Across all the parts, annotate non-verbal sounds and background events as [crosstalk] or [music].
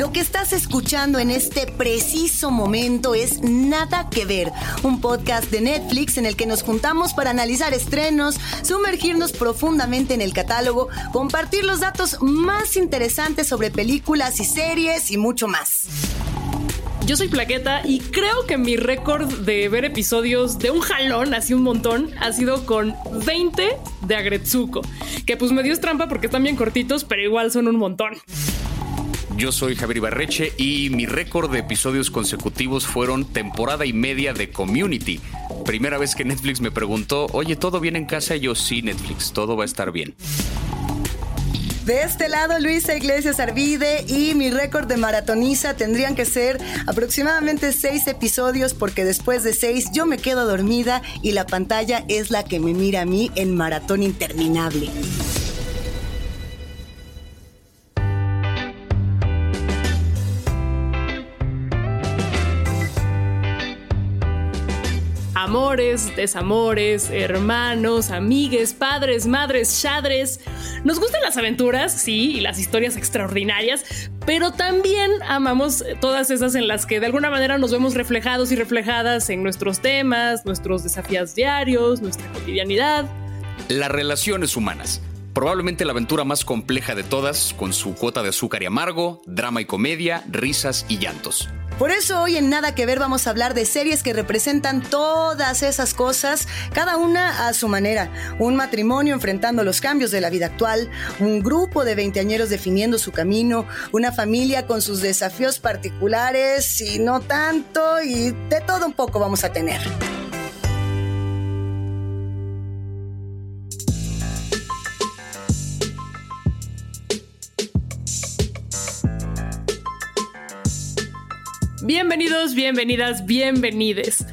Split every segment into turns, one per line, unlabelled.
Lo que estás escuchando en este preciso momento es Nada que ver, un podcast de Netflix en el que nos juntamos para analizar estrenos, sumergirnos profundamente en el catálogo, compartir los datos más interesantes sobre películas y series y mucho más.
Yo soy Plaqueta y creo que mi récord de ver episodios de un jalón, así un montón, ha sido con 20 de Agretsuko. Que pues me dio trampa porque están bien cortitos, pero igual son un montón.
Yo soy Javier Ibarreche y mi récord de episodios consecutivos fueron temporada y media de Community. Primera vez que Netflix me preguntó, oye, ¿todo bien en casa? Yo sí, Netflix, todo va a estar bien.
De este lado, Luisa Iglesias Arvide y mi récord de maratoniza tendrían que ser aproximadamente seis episodios porque después de seis yo me quedo dormida y la pantalla es la que me mira a mí en maratón interminable.
Amores, desamores, hermanos, amigues, padres, madres, chadres. Nos gustan las aventuras, sí, y las historias extraordinarias, pero también amamos todas esas en las que de alguna manera nos vemos reflejados y reflejadas en nuestros temas, nuestros desafíos diarios, nuestra cotidianidad.
Las relaciones humanas. Probablemente la aventura más compleja de todas, con su cuota de azúcar y amargo, drama y comedia, risas y llantos.
Por eso hoy en Nada que Ver vamos a hablar de series que representan todas esas cosas, cada una a su manera. Un matrimonio enfrentando los cambios de la vida actual, un grupo de veinteañeros definiendo su camino, una familia con sus desafíos particulares y no tanto, y de todo un poco vamos a tener.
Bienvenidos, bienvenidas, bienvenides.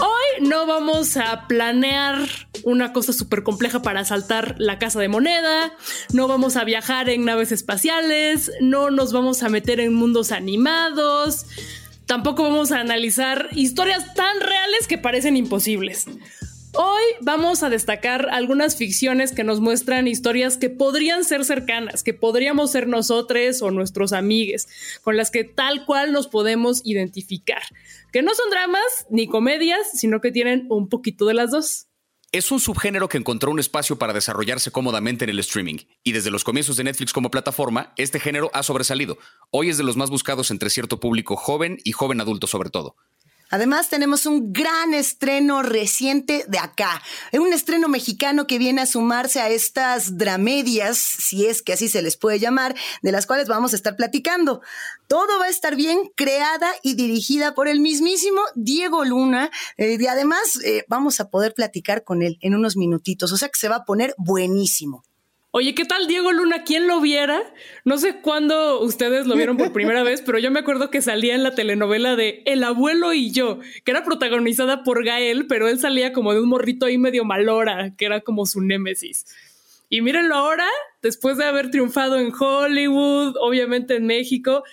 Hoy no vamos a planear una cosa súper compleja para saltar la casa de moneda, no vamos a viajar en naves espaciales, no nos vamos a meter en mundos animados, tampoco vamos a analizar historias tan reales que parecen imposibles. Hoy vamos a destacar algunas ficciones que nos muestran historias que podrían ser cercanas, que podríamos ser nosotros o nuestros amigues, con las que tal cual nos podemos identificar, que no son dramas ni comedias, sino que tienen un poquito de las dos.
Es un subgénero que encontró un espacio para desarrollarse cómodamente en el streaming, y desde los comienzos de Netflix como plataforma, este género ha sobresalido. Hoy es de los más buscados entre cierto público joven y joven adulto sobre todo.
Además, tenemos un gran estreno reciente de acá. Un estreno mexicano que viene a sumarse a estas dramedias, si es que así se les puede llamar, de las cuales vamos a estar platicando. Todo va a estar bien, creada y dirigida por el mismísimo Diego Luna. Eh, y además, eh, vamos a poder platicar con él en unos minutitos. O sea que se va a poner buenísimo.
Oye, ¿qué tal Diego Luna? ¿Quién lo viera? No sé cuándo ustedes lo vieron por primera vez, pero yo me acuerdo que salía en la telenovela de El abuelo y yo, que era protagonizada por Gael, pero él salía como de un morrito ahí medio malora, que era como su némesis. Y mírenlo ahora, después de haber triunfado en Hollywood, obviamente en México,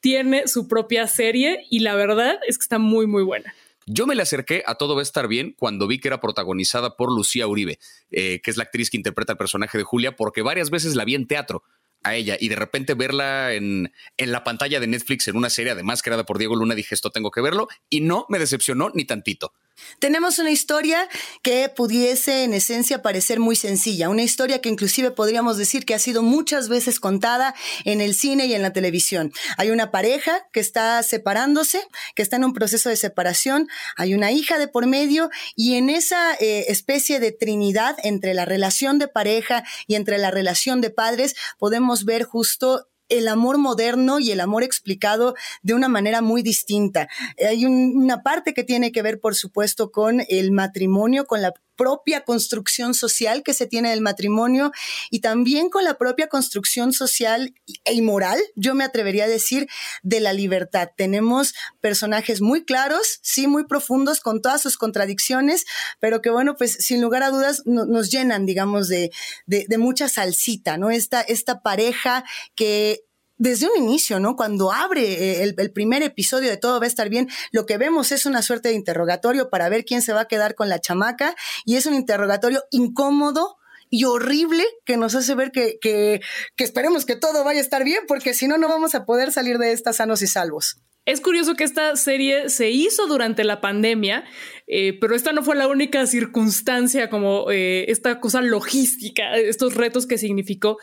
tiene su propia serie y la verdad es que está muy, muy buena.
Yo me le acerqué a Todo va a estar bien cuando vi que era protagonizada por Lucía Uribe, eh, que es la actriz que interpreta el personaje de Julia, porque varias veces la vi en teatro a ella y de repente verla en, en, la pantalla de Netflix en una serie además creada por Diego Luna, dije esto tengo que verlo y no me decepcionó ni tantito.
Tenemos una historia que pudiese en esencia parecer muy sencilla, una historia que inclusive podríamos decir que ha sido muchas veces contada en el cine y en la televisión. Hay una pareja que está separándose, que está en un proceso de separación, hay una hija de por medio y en esa eh, especie de trinidad entre la relación de pareja y entre la relación de padres podemos ver justo el amor moderno y el amor explicado de una manera muy distinta. Hay una parte que tiene que ver, por supuesto, con el matrimonio, con la propia construcción social que se tiene del matrimonio y también con la propia construcción social e moral, yo me atrevería a decir, de la libertad. Tenemos personajes muy claros, sí, muy profundos, con todas sus contradicciones, pero que bueno, pues sin lugar a dudas nos llenan, digamos, de, de, de mucha salsita, ¿no? Esta, esta pareja que desde un inicio, ¿no? Cuando abre eh, el, primer episodio de Todo va a estar bien, lo que vemos es una suerte de interrogatorio para ver quién se va a quedar con la chamaca y es un interrogatorio incómodo y horrible que nos hace ver que, que, que esperemos que todo vaya a estar bien, porque si no, no vamos a poder salir de esta sanos y salvos.
Es curioso que esta serie se hizo durante la pandemia, eh, pero esta no fue la única circunstancia como eh, esta cosa logística, estos retos que significó,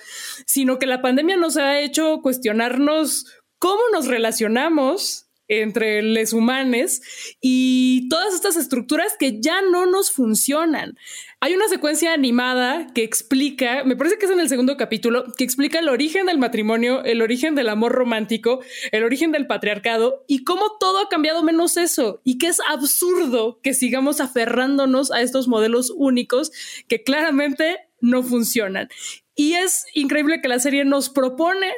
sino que la pandemia nos ha hecho cuestionarnos cómo nos relacionamos entre los humanos y todas estas estructuras que ya no nos funcionan. Hay una secuencia animada que explica, me parece que es en el segundo capítulo, que explica el origen del matrimonio, el origen del amor romántico, el origen del patriarcado y cómo todo ha cambiado menos eso y que es absurdo que sigamos aferrándonos a estos modelos únicos que claramente no funcionan. Y es increíble que la serie nos propone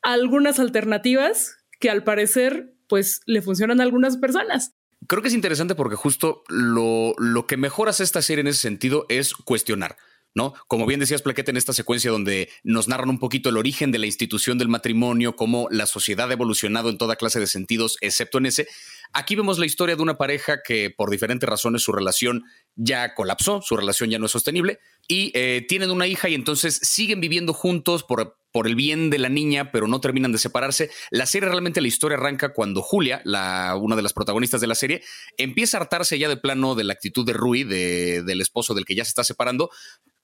algunas alternativas que al parecer pues le funcionan a algunas personas.
Creo que es interesante porque justo lo, lo que mejor hace esta serie en ese sentido es cuestionar. ¿no? Como bien decías, Plaquete, en esta secuencia donde nos narran un poquito el origen de la institución del matrimonio, cómo la sociedad ha evolucionado en toda clase de sentidos, excepto en ese. Aquí vemos la historia de una pareja que por diferentes razones su relación ya colapsó, su relación ya no es sostenible y eh, tienen una hija y entonces siguen viviendo juntos por por el bien de la niña, pero no terminan de separarse. La serie realmente la historia arranca cuando Julia, la, una de las protagonistas de la serie, empieza a hartarse ya de plano de la actitud de Rui, del esposo del que ya se está separando,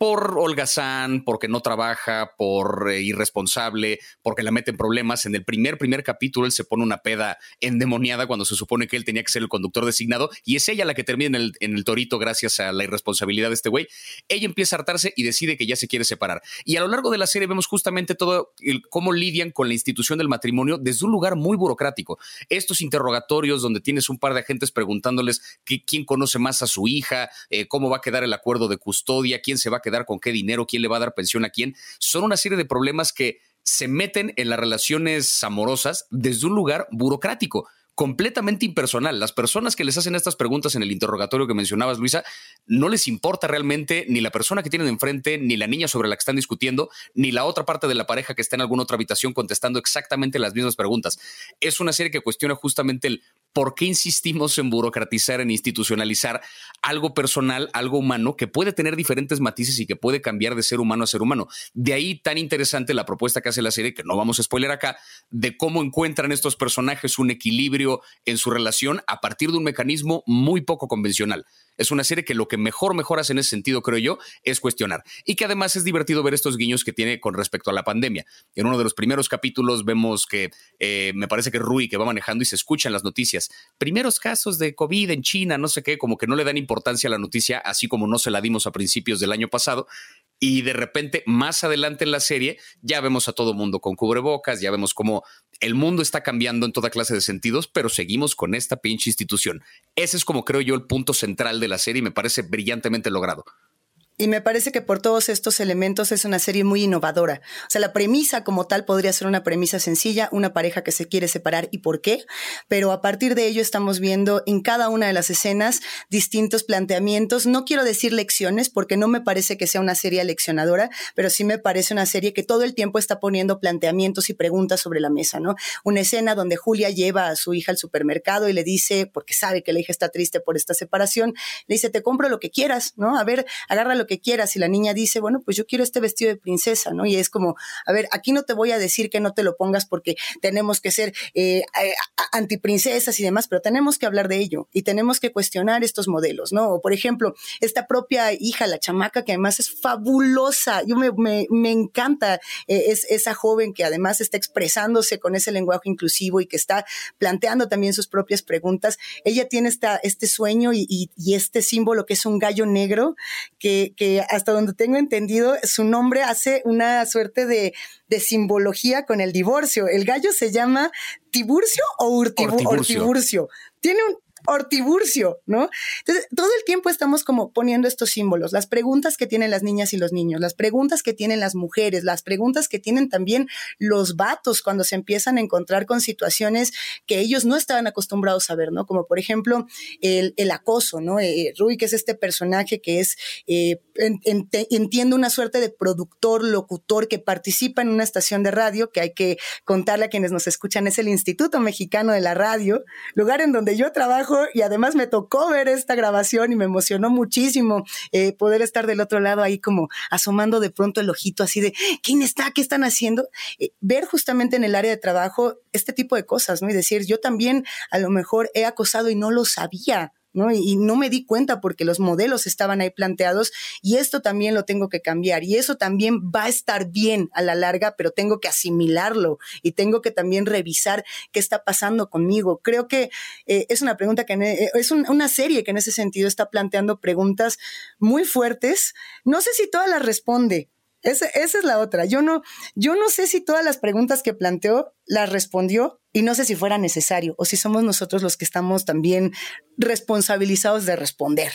por holgazán, porque no trabaja, por eh, irresponsable, porque la mete en problemas. En el primer, primer capítulo él se pone una peda endemoniada cuando se supone que él tenía que ser el conductor designado y es ella la que termina en el, en el torito gracias a la irresponsabilidad de este güey. Ella empieza a hartarse y decide que ya se quiere separar. Y a lo largo de la serie vemos justamente todo cómo lidian con la institución del matrimonio desde un lugar muy burocrático. Estos interrogatorios donde tienes un par de agentes preguntándoles quién conoce más a su hija, eh, cómo va a quedar el acuerdo de custodia, quién se va a quedar con qué dinero, quién le va a dar pensión a quién, son una serie de problemas que se meten en las relaciones amorosas desde un lugar burocrático completamente impersonal. Las personas que les hacen estas preguntas en el interrogatorio que mencionabas, Luisa, no les importa realmente ni la persona que tienen enfrente, ni la niña sobre la que están discutiendo, ni la otra parte de la pareja que está en alguna otra habitación contestando exactamente las mismas preguntas. Es una serie que cuestiona justamente el ¿por qué insistimos en burocratizar, en institucionalizar algo personal, algo humano, que puede tener diferentes matices y que puede cambiar de ser humano a ser humano? De ahí tan interesante la propuesta que hace la serie, que no vamos a spoiler acá, de cómo encuentran estos personajes un equilibrio en su relación a partir de un mecanismo muy poco convencional. Es una serie que lo que mejor mejoras en ese sentido, creo yo, es cuestionar. Y que además es divertido ver estos guiños que tiene con respecto a la pandemia. En uno de los primeros capítulos vemos que eh, me parece que Rui, que va manejando y se escuchan las noticias. Primeros casos de COVID en China, no sé qué, como que no le dan importancia a la noticia, así como no se la dimos a principios del año pasado y de repente más adelante en la serie ya vemos a todo mundo con cubrebocas, ya vemos cómo el mundo está cambiando en toda clase de sentidos, pero seguimos con esta pinche institución. Ese es como creo yo el punto central de la serie y me parece brillantemente logrado.
Y me parece que por todos estos elementos es una serie muy innovadora. O sea, la premisa como tal podría ser una premisa sencilla, una pareja que se quiere separar y por qué, pero a partir de ello estamos viendo en cada una de las escenas distintos planteamientos. No quiero decir lecciones porque no me parece que sea una serie leccionadora, pero sí me parece una serie que todo el tiempo está poniendo planteamientos y preguntas sobre la mesa, ¿no? Una escena donde Julia lleva a su hija al supermercado y le dice, porque sabe que la hija está triste por esta separación, le dice, te compro lo que quieras, ¿no? A ver, que quieras. Y la niña dice, bueno, pues yo quiero este vestido de princesa, ¿no? Y es como, a ver, aquí no te voy a decir que no te lo pongas porque tenemos que ser eh, antiprincesas y demás, pero tenemos que hablar de ello y tenemos que cuestionar estos modelos, ¿no? O por ejemplo, esta propia hija, la chamaca, que además es fabulosa, yo me, me, encanta eh, es, esa joven que además está expresándose con ese lenguaje inclusivo y que está planteando también sus propias preguntas. Ella tiene esta, este sueño y este símbolo que es un gallo negro que, que hasta donde tengo entendido, su nombre hace una suerte de, simbología con el divorcio. El gallo se llama Tiburcio o Urtiburcio. Tiene un, Hortiburcio, ¿no? Entonces, todo el tiempo estamos como poniendo estos símbolos, las preguntas que tienen las niñas y los niños, las preguntas que tienen las mujeres, las preguntas que tienen también los vatos cuando se empiezan a encontrar con situaciones que ellos no estaban acostumbrados a ver, ¿no? Como por ejemplo el, acoso, ¿no? Eh, Rui, que es este personaje que es, eh, entiendo, una suerte de productor, locutor que participa en una estación de radio, que hay que contarle a quienes nos escuchan, es el Instituto Mexicano de la Radio, lugar en donde yo trabajo y además me tocó ver esta grabación y me emocionó muchísimo eh, poder estar del otro lado ahí como asomando de pronto el ojito así de, ¿quién está? ¿Qué están haciendo? Eh, ver justamente en el área de trabajo este tipo de cosas, ¿no? Y decir, yo también a lo mejor he acosado y no lo sabía. ¿No? Y, no me di cuenta porque los modelos estaban ahí planteados y esto también lo tengo que cambiar y eso también va a estar bien a la larga, pero tengo que asimilarlo y tengo que también revisar qué está pasando conmigo. Creo que eh, es una pregunta que e, es una serie que en ese sentido está planteando preguntas muy fuertes. No sé si todas las responde, esa, esa, es la otra. Yo no, yo no sé si todas las preguntas que planteó las respondió y no sé si fuera necesario o si somos nosotros los que estamos también responsabilizados de responder.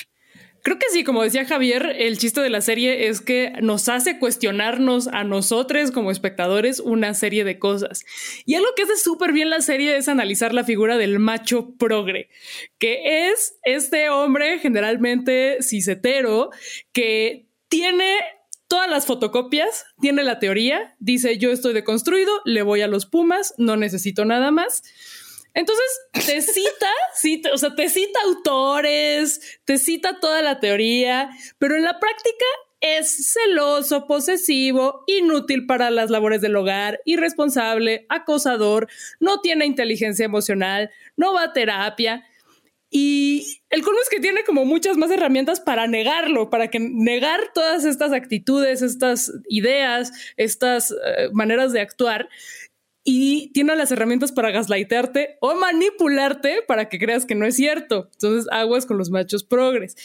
Creo que sí, como decía Javier, el chiste de la serie es que nos hace cuestionarnos a nosotros como espectadores una serie de cosas. Y algo que hace súper bien la serie es analizar la figura del macho progre, que es este hombre generalmente cisetero que tiene todas las fotocopias, tiene la teoría, dice yo estoy deconstruido, le voy a los Pumas, no necesito nada más. Entonces te cita, [laughs] cita, o sea, te cita autores, te cita toda la teoría, pero en la práctica es celoso, posesivo, inútil para las labores del hogar, irresponsable, acosador, no tiene inteligencia emocional, no va a terapia. Y el colmo es que tiene como muchas más herramientas para negarlo, para que negar todas estas actitudes, estas ideas, estas eh, maneras de actuar y tiene las herramientas para gaslightarte o manipularte para que creas que no es cierto. Entonces, aguas con los machos progres.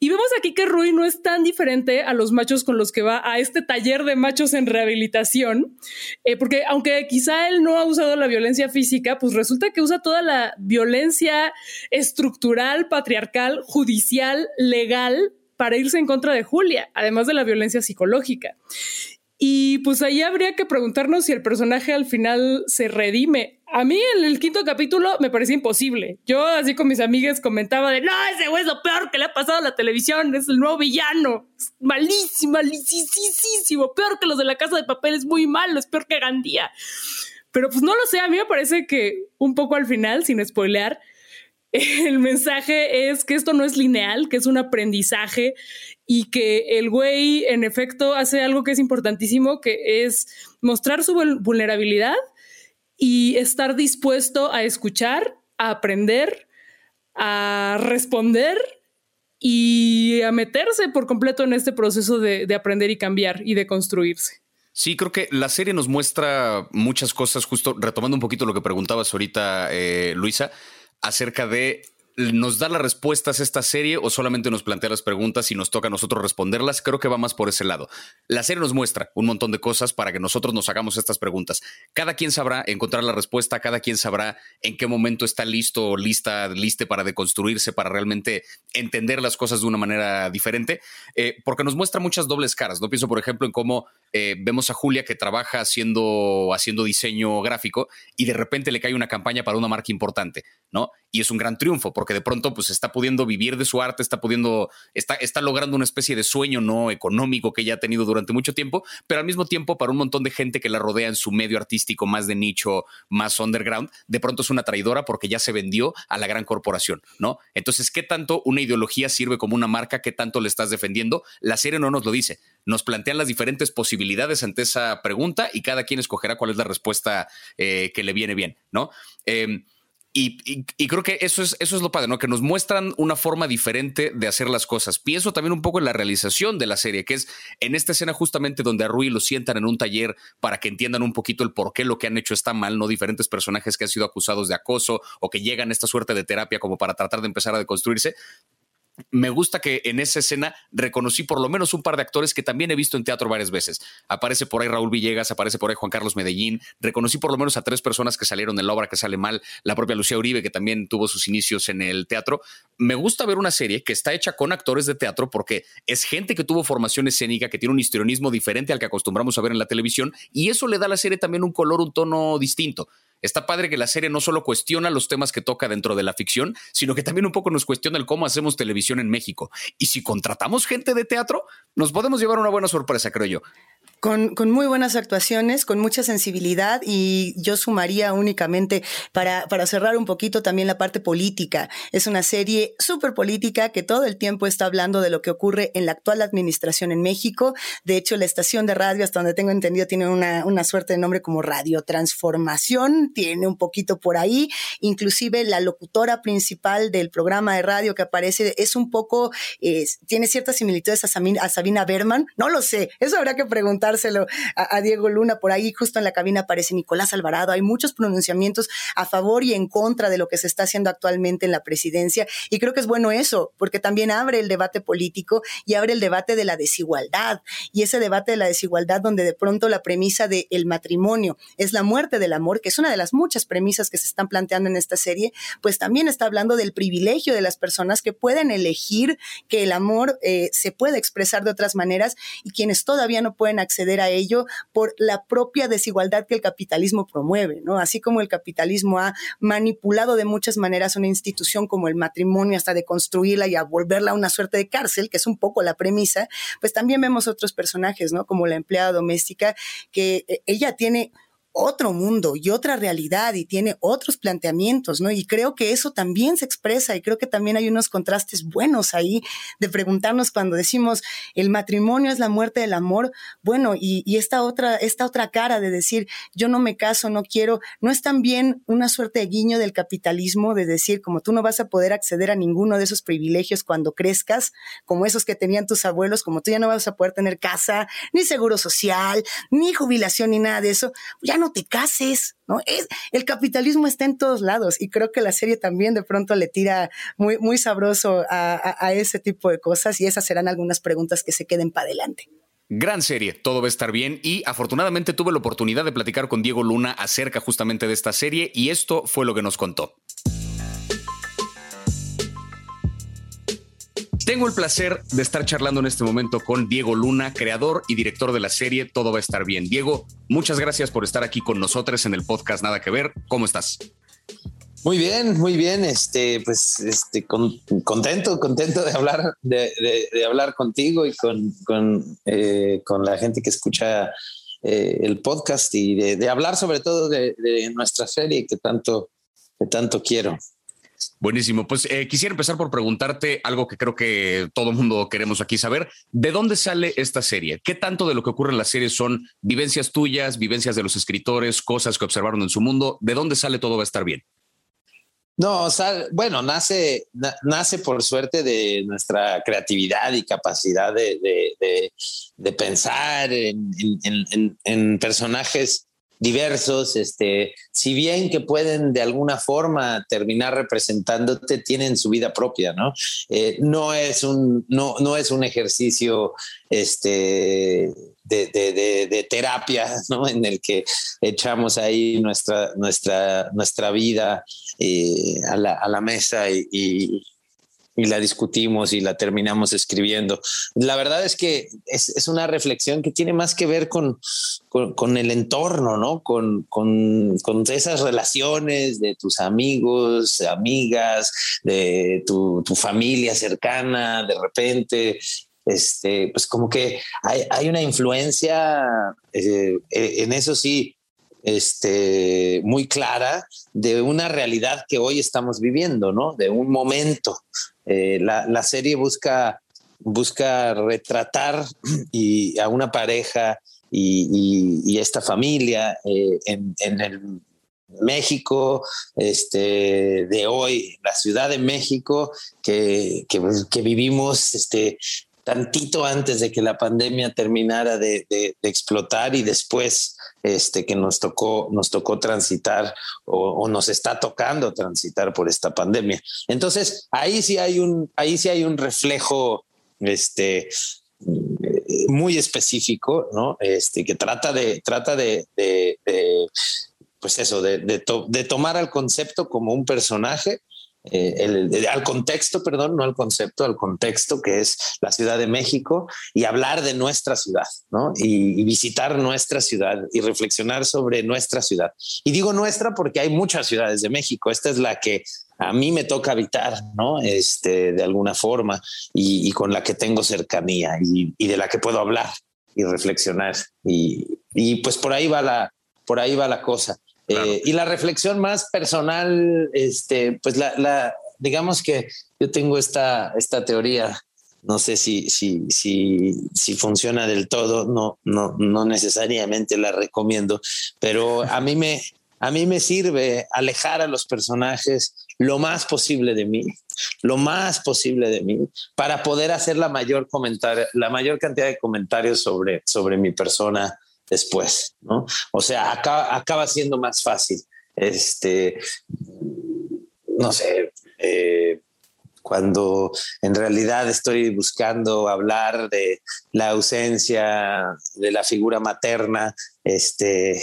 Y vemos aquí que Rui no es tan diferente a los machos con los que va a este taller de machos en rehabilitación, eh, porque aunque quizá él no ha usado la violencia física, pues resulta que usa toda la violencia estructural, patriarcal, judicial, legal para irse en contra de Julia, además de la violencia psicológica. Y pues ahí habría que preguntarnos si el personaje al final se redime. A mí en el quinto capítulo me parecía imposible. Yo así con mis amigas comentaba de, no, ese güey es lo peor que le ha pasado a la televisión, es el nuevo villano, es malísimo, malísimo, peor que los de la casa de papel, es muy malo, es peor que Gandía. Pero pues no lo sé, a mí me parece que un poco al final, sin spoilear, [laughs] el mensaje es que esto no es lineal, que es un aprendizaje y que el güey en efecto hace algo que es importantísimo, que es mostrar su vulnerabilidad y estar dispuesto a escuchar, a aprender, a responder y a meterse por completo en este proceso de, aprender y cambiar y de construirse.
Sí, creo que la serie nos muestra muchas cosas, justo retomando un poquito lo que preguntabas ahorita, eh, Luisa, acerca de nos da las respuestas esta serie o solamente nos plantea las preguntas y nos toca a nosotros responderlas. Creo que va más por ese lado. La serie nos muestra un montón de cosas para que nosotros nos hagamos estas preguntas. Cada quien sabrá encontrar la respuesta, cada quien sabrá en qué momento está listo o lista, liste para deconstruirse, para realmente entender las cosas de una manera diferente, eh, porque nos muestra muchas dobles caras. No pienso, por ejemplo, en cómo eh, vemos a Julia que trabaja haciendo, haciendo diseño gráfico y de repente le cae una campaña para una marca importante, ¿no? Y es un gran triunfo porque de pronto pues está pudiendo vivir de su arte, está pudiendo, está, está logrando una especie de sueño no económico que ya ha tenido durante mucho tiempo, pero al mismo tiempo para un montón de gente que la rodea en su medio artístico más de nicho, más underground, de pronto es una traidora porque ya se vendió a la gran corporación, ¿no? Entonces, ¿qué tanto una ideología sirve como una marca? ¿Qué tanto le estás defendiendo? La serie no nos lo dice. Nos plantean las diferentes posibilidades ante esa pregunta y cada quien escogerá cuál es la respuesta eh, que le viene bien, ¿no? Em, y, creo que eso es, eso es lo padre, ¿no? Que nos muestran una forma diferente de hacer las cosas. Pienso también un poco en la realización de la serie, que es en esta escena justamente donde a Rui lo sientan en un taller para que entiendan un poquito el por qué lo que han hecho está mal, ¿no? Diferentes personajes que han sido acusados de acoso o que llegan a esta suerte de terapia como para tratar de empezar a deconstruirse me gusta que en esa escena reconocí por lo menos un par de actores que también he visto en teatro varias veces. Aparece por ahí Raúl Villegas, aparece por ahí Juan Carlos Medellín. Reconocí por lo menos a tres personas que salieron en la obra que sale mal. La propia Lucía Uribe, que también tuvo sus inicios en el teatro. Me gusta ver una serie que está hecha con actores de teatro porque es gente que tuvo formación escénica, que tiene un histrionismo diferente al que acostumbramos a ver en la televisión y eso le da a la serie también un color, un tono distinto está padre que la serie no solo cuestiona los temas que toca dentro de la ficción, sino que también un poco nos cuestiona el cómo hacemos televisión en México. Y si contratamos gente de teatro, nos podemos llevar una buena sorpresa, creo yo.
Con, muy buenas actuaciones, con mucha sensibilidad y yo sumaría únicamente para, para cerrar un poquito también la parte política. Es una serie súper política que todo el tiempo está hablando de lo que ocurre en la actual administración en México. De hecho, la estación de radio, hasta donde tengo entendido, tiene una, una suerte de nombre como Radio Transformación, tiene un poquito por ahí. Inclusive la locutora principal del programa de radio que aparece es un poco, tiene ciertas similitudes a Sabina, a Sabina Berman. No lo sé, eso habrá que preguntar a, Diego Luna. Por ahí justo en la cabina aparece Nicolás Alvarado. Hay muchos pronunciamientos a favor y en contra de lo que se está haciendo actualmente en la presidencia. Y creo que es bueno eso, porque también abre el debate político y abre el debate de la desigualdad. Y ese debate de la desigualdad donde de pronto la premisa del el matrimonio es la muerte del amor, que es una de las muchas premisas que se están planteando en esta serie, pues también está hablando del privilegio de las personas que pueden elegir que el amor eh, se puede expresar de otras maneras y quienes todavía no pueden acceder a ello por la propia desigualdad que el capitalismo promueve, ¿no? Así como el capitalismo ha manipulado de muchas maneras una institución como el matrimonio hasta de construirla y a volverla una suerte de cárcel, que es un poco la premisa, pues también vemos otros personajes, ¿no? Como la empleada doméstica, que eh, ella tiene otro mundo y otra realidad y tiene otros planteamientos, ¿no? Y creo que eso también se expresa y creo que también hay unos contrastes buenos ahí de preguntarnos cuando decimos el matrimonio es la muerte del amor, bueno, y, esta otra, esta otra cara de decir yo no me caso, no quiero, no es también una suerte de guiño del capitalismo de decir como tú no vas a poder acceder a ninguno de esos privilegios cuando crezcas, como esos que tenían tus abuelos, como tú ya no vas a poder tener casa, ni seguro social, ni jubilación, ni nada de eso, no te cases, ¿no? Es, el capitalismo está en todos lados y creo que la serie también de pronto le tira muy, muy sabroso a, ese tipo de cosas y esas serán algunas preguntas que se queden para adelante.
Gran serie, todo va a estar bien y afortunadamente tuve la oportunidad de platicar con Diego Luna acerca justamente de esta serie y esto fue lo que nos contó. Tengo el placer de estar charlando en este momento con Diego Luna, creador y director de la serie Todo va a estar bien. Diego, muchas gracias por estar aquí con nosotros en el podcast Nada que ver. ¿Cómo estás?
Muy bien, muy bien. Este, pues, este, contento, contento de hablar, de, hablar contigo y con, eh, con, la gente que escucha eh, el podcast y de, hablar sobre todo de, nuestra serie que tanto, que tanto quiero.
Buenísimo. Pues eh, quisiera empezar por preguntarte algo que creo que todo el mundo queremos aquí saber. ¿De dónde sale esta serie? ¿Qué tanto de lo que ocurre en la serie son vivencias tuyas, vivencias de los escritores, cosas que observaron en su mundo? ¿De dónde sale todo va a estar bien?
No, bueno, nace, nace por suerte de nuestra creatividad y capacidad de, pensar en personajes diversos, este, si bien que pueden de alguna forma terminar representándote, tienen su vida propia, ¿no? Eh, no, es un, no, no es un ejercicio este, de, terapia, [laughs] ¿no? En el que echamos ahí nuestra, nuestra, nuestra vida eh, a, la, mesa y y la discutimos y la terminamos escribiendo. La verdad es que es, una reflexión que tiene más que ver con, con, el entorno, ¿no? Con, con, esas relaciones de tus amigos, amigas, de tu, familia cercana, de repente. Este, pues como que hay, una influencia, eh, en eso sí, este, muy clara de una realidad que hoy estamos viviendo, ¿no? De un momento. Eh, la, serie busca, busca retratar [clears throat] y a una pareja y, esta familia eh, en, el México este, de hoy, la Ciudad de México, que, que, vivimos este, tantito antes de que la pandemia terminara de, explotar y después este, que nos tocó, nos tocó transitar o, nos está tocando transitar por esta pandemia. Entonces, ahí sí hay un, ahí sí hay un reflejo este, muy específico, ¿no? Este, que trata de, trata de, pues eso, de, tomar al concepto como un personaje eh, al contexto, perdón, no al concepto, al contexto que es la Ciudad de México y hablar de nuestra ciudad, ¿no? Y, visitar nuestra ciudad y reflexionar sobre nuestra ciudad. Y digo nuestra porque hay muchas ciudades de México. Esta es la que a mí me toca habitar, ¿no? Este, de alguna forma y, con la que tengo cercanía y, de la que puedo hablar. y reflexionar. Y, y, pues por ahí va la, por ahí va la cosa. Eh, y la reflexión más personal, este, pues la, digamos que yo tengo esta, esta teoría no sé si, si, si, si funciona del todo, no, no, no necesariamente la recomiendo, pero a mí me, a mí me sirve alejar a los personajes lo más posible de mí, lo más posible de mí, para poder hacer la mayor comentario, la mayor cantidad de comentarios sobre, sobre mi persona después, ¿no? O sea, acaba, acaba siendo más fácil. Este, no sé, eh, cuando en realidad estoy buscando hablar de la ausencia de la figura materna, este,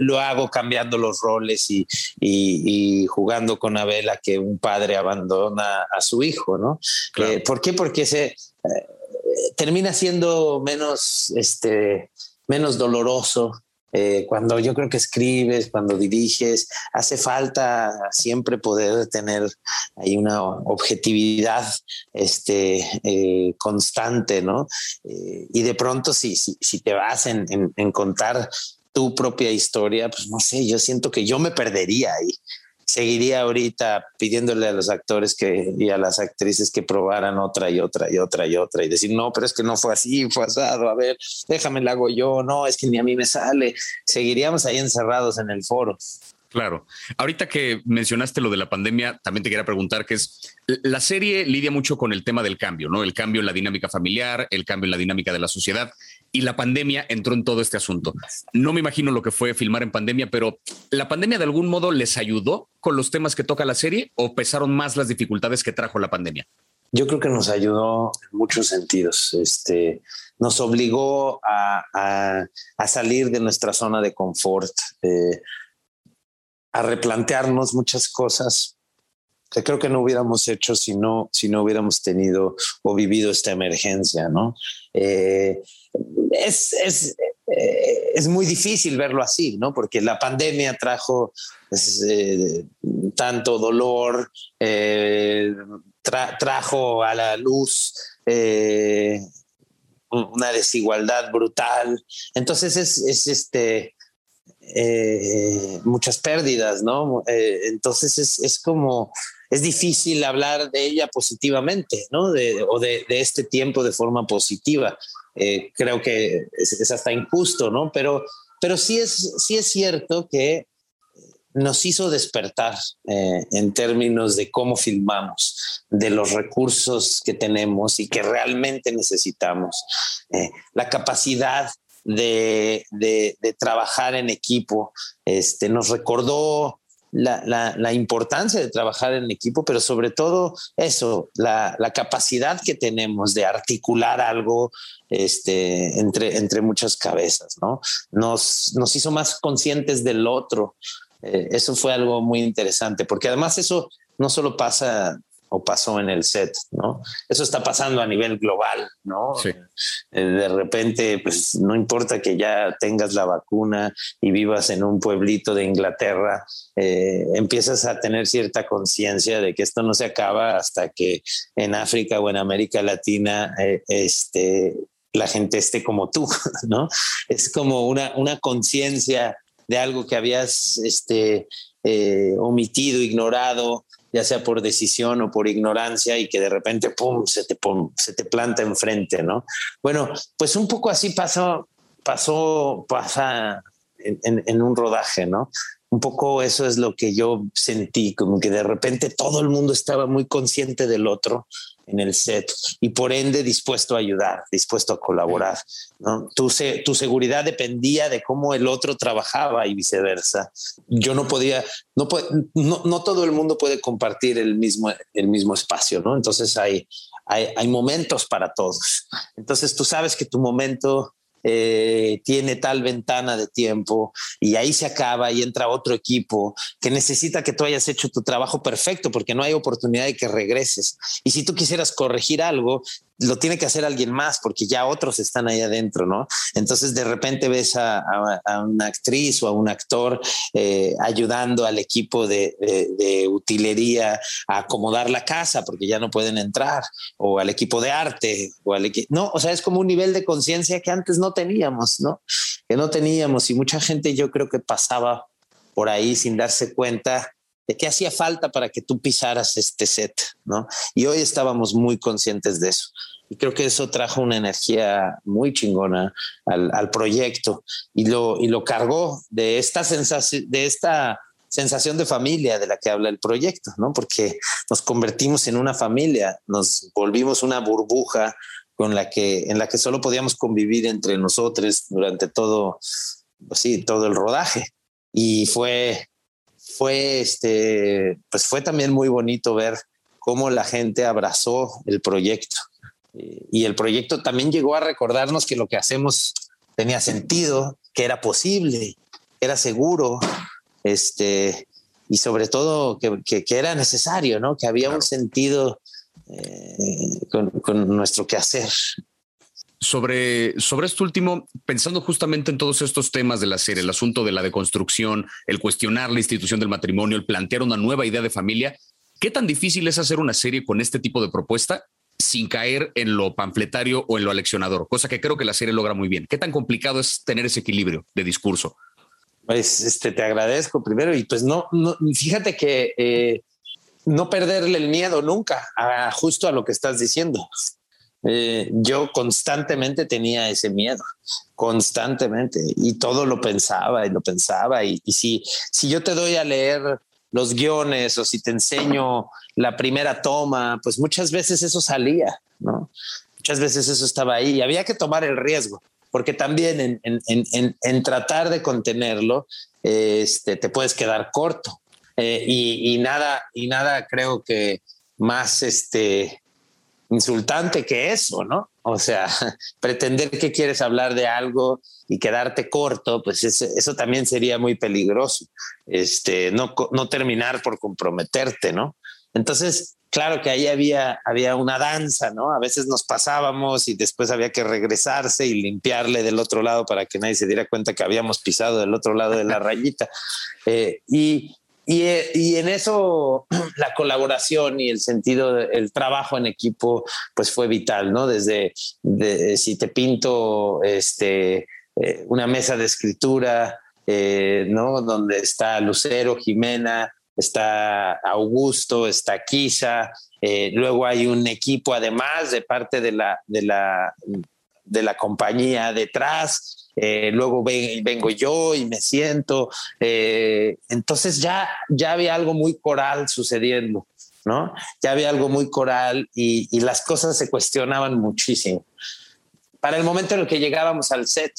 lo, hago cambiando los roles y, jugando con Abela que un padre abandona a su hijo, ¿no? Eh, ¿Por qué? Porque se eh, termina siendo menos, este, menos doloroso eh, cuando yo creo que escribes, cuando diriges, hace falta siempre poder tener ahí una objetividad este, eh, constante, ¿no? Eh, y de pronto, si, si, si te vas en, en, contar tu propia historia, pues no sé, yo siento que yo me perdería ahí seguiría ahorita pidiéndole a los actores que, y a las actrices que probaran otra y otra y otra y otra y decir, no, pero es que no fue así, fue asado, a ver, déjame la hago yo, no, es que ni a mí me sale. Seguiríamos ahí encerrados en el foro.
Claro. Ahorita que mencionaste lo de la pandemia, también te quería preguntar que es la serie lidia mucho con el tema del cambio, ¿no? El cambio en la dinámica familiar, el cambio en la dinámica de la sociedad y la pandemia entró en todo este asunto. No me imagino lo que fue filmar en pandemia, pero ¿la pandemia de algún modo les ayudó con los temas que toca la serie o pesaron más las dificultades que trajo la pandemia?
Yo creo que nos ayudó en muchos sentidos. Este, nos obligó a, salir de nuestra zona de confort, eh, a replantearnos muchas cosas que creo que no hubiéramos hecho si no, si no hubiéramos tenido o vivido esta emergencia, ¿no? Eh, es, es, eh, es, muy difícil verlo así, ¿no? Porque la pandemia trajo pues, eh, tanto dolor, trajo a la luz una desigualdad brutal. Entonces es, es este eh, muchas pérdidas, ¿no? Eh, entonces es, es, como, es difícil hablar de ella positivamente, ¿no? O de, de, este tiempo de forma positiva. Eh, creo que es, hasta injusto, ¿no? Pero, pero sí, es, sí es cierto que nos hizo despertar en términos de cómo filmamos, de los recursos que tenemos y que realmente necesitamos, la capacidad de, de, trabajar en equipo. Este, nos recordó la, la, importancia de trabajar en equipo, pero sobre todo eso, la, la capacidad que tenemos de articular algo este, entre, entre muchas cabezas, ¿no? Nos, nos hizo más conscientes del otro. Eh, eso fue algo muy interesante, porque además eso no solo pasa o pasó en el set, ¿no? Eso está pasando a nivel global, ¿no? Sí. Eh, de repente, pues no importa que ya tengas la vacuna y vivas en un pueblito de Inglaterra, eh, empiezas a tener cierta conciencia de que esto no se acaba hasta que en África o en América Latina eh, este, la gente esté como tú, [laughs] ¿no? Es como una, una conciencia de algo que habías este, omitido, ignorado, ya sea por decisión o por ignorancia y que de repente, ¡pum!, se te, se te planta enfrente, ¿no? Bueno, pues un poco así pasó, pasó, pasa en, un rodaje, ¿no? Un poco eso es lo que yo sentí, como que de repente todo el mundo estaba muy consciente del otro en el set y por ende dispuesto a ayudar, dispuesto a colaborar. Tu, tu seguridad dependía de cómo el otro trabajaba y viceversa. Yo no podía, no, no, no todo el mundo puede compartir el mismo, el mismo espacio, ¿no? Entonces hay, hay, hay momentos para todos. Entonces tú sabes que tu momento eh, tiene tal ventana de tiempo y ahí se acaba y entra otro equipo que necesita que tú hayas hecho tu trabajo perfecto porque no hay oportunidad de que regreses. Y si tú quisieras corregir algo, lo tiene que hacer alguien más porque ya otros están ahí adentro, ¿no? Entonces de repente ves a, una actriz o a un actor eh, ayudando al equipo de, utilería a acomodar la casa porque ya no pueden entrar, o al equipo de arte, o al equipo... No, o sea, es como un nivel de conciencia que antes no teníamos, ¿no? Que no teníamos y mucha gente yo creo que pasaba por ahí sin darse cuenta de qué hacía falta para que tú pisaras este set, ¿no? Y hoy estábamos muy conscientes de eso. Y creo que eso trajo una energía muy chingona al, proyecto y lo, y lo cargó de esta sensación, de esta sensación de familia de la que habla el proyecto, ¿no? Porque nos convertimos en una familia, nos volvimos una burbuja con la que, en la que solo podíamos convivir entre nosotros durante todo, pues sí, todo el rodaje. Y fue, fue, este, pues fue también muy bonito ver cómo la gente abrazó el proyecto. Y el proyecto también llegó a recordarnos que lo que hacemos tenía sentido, que era posible, era seguro, este, y sobre todo que, que, era necesario, ¿no? Que había un sentido eh, con, con, nuestro quehacer.
Sobre, sobre esto último, pensando justamente en todos estos temas de la serie, el asunto de la deconstrucción, el cuestionar la institución del matrimonio, el plantear una nueva idea de familia, ¿qué tan difícil es hacer una serie con este tipo de propuesta sin caer en lo panfletario o en lo aleccionador? Cosa que creo que la serie logra muy bien. ¿Qué tan complicado es tener ese equilibrio de discurso?
Pues este, te agradezco primero y pues no, fíjate que eh, no perderle el miedo nunca a, justo a lo que estás diciendo. Eh, yo constantemente tenía ese miedo, constantemente, y todo lo pensaba y lo pensaba. Y, si, si yo te doy a leer los guiones o si te enseño la primera toma, pues muchas veces eso salía, ¿no? Muchas veces eso estaba ahí y había que tomar el riesgo, porque también en, tratar de contenerlo, este, te puedes quedar corto. Eh, y, y, nada, y nada creo que más este, insultante que eso, ¿no? O sea, [laughs] pretender que quieres hablar de algo y quedarte corto, pues eso, también sería muy peligroso. Este, no, no terminar por comprometerte, ¿no? Entonces, claro que ahí había, había una danza, ¿no? A veces nos pasábamos y después había que regresarse y limpiarle del otro lado para que nadie se diera cuenta que habíamos pisado del otro lado de la rayita. Eh, y, eh, y, en eso [clears throat] la colaboración y el sentido, el trabajo en equipo, pues fue vital, ¿no? Desde si te pinto este, eh, una mesa de escritura, eh, ¿no? Donde está Lucero, Jimena, está Augusto, está Kisa, luego hay un equipo además de parte de la, de la, de la compañía detrás, eh, luego vengo yo y me siento. Eh, entonces ya, ya había algo muy coral sucediendo, ¿no? Ya había algo muy coral y, las cosas se cuestionaban muchísimo. Para el momento en el que llegábamos al set,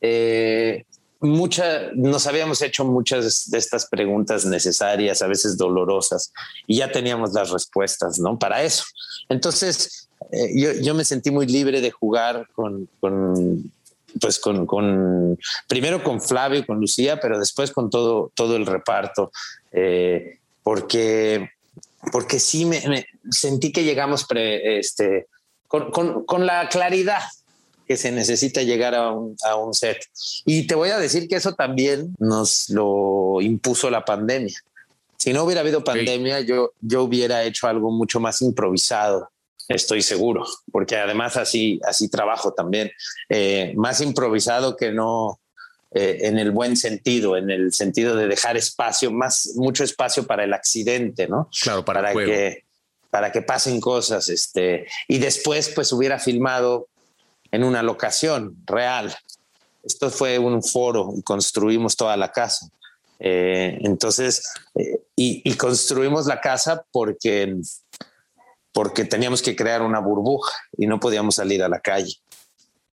eh, nos habíamos hecho muchas de estas preguntas necesarias, a veces dolorosas, y ya teníamos las respuestas, ¿no? Para eso. Entonces, yo, me sentí muy libre de jugar con, pues con, primero con Flavio y con Lucía, pero después con todo, todo el reparto, eh, porque, porque sí me, sentí que llegamos este, con, la claridad que se necesita llegar a un, set. Y te voy a decir que eso también nos lo impuso la pandemia. Si no hubiera habido pandemia, yo, yo hubiera hecho algo mucho más improvisado estoy seguro, porque además así, así trabajo también, eh, más improvisado que no eh, en el buen sentido, en el sentido de dejar espacio, más, mucho espacio para el accidente, ¿no?
Claro, para,
que para que pasen cosas, este, y después pues hubiera filmado en una locación real. Esto fue un foro y construimos toda la casa. Eh, entonces, y, y, construimos la casa porque porque teníamos que crear una burbuja y no podíamos salir a la calle.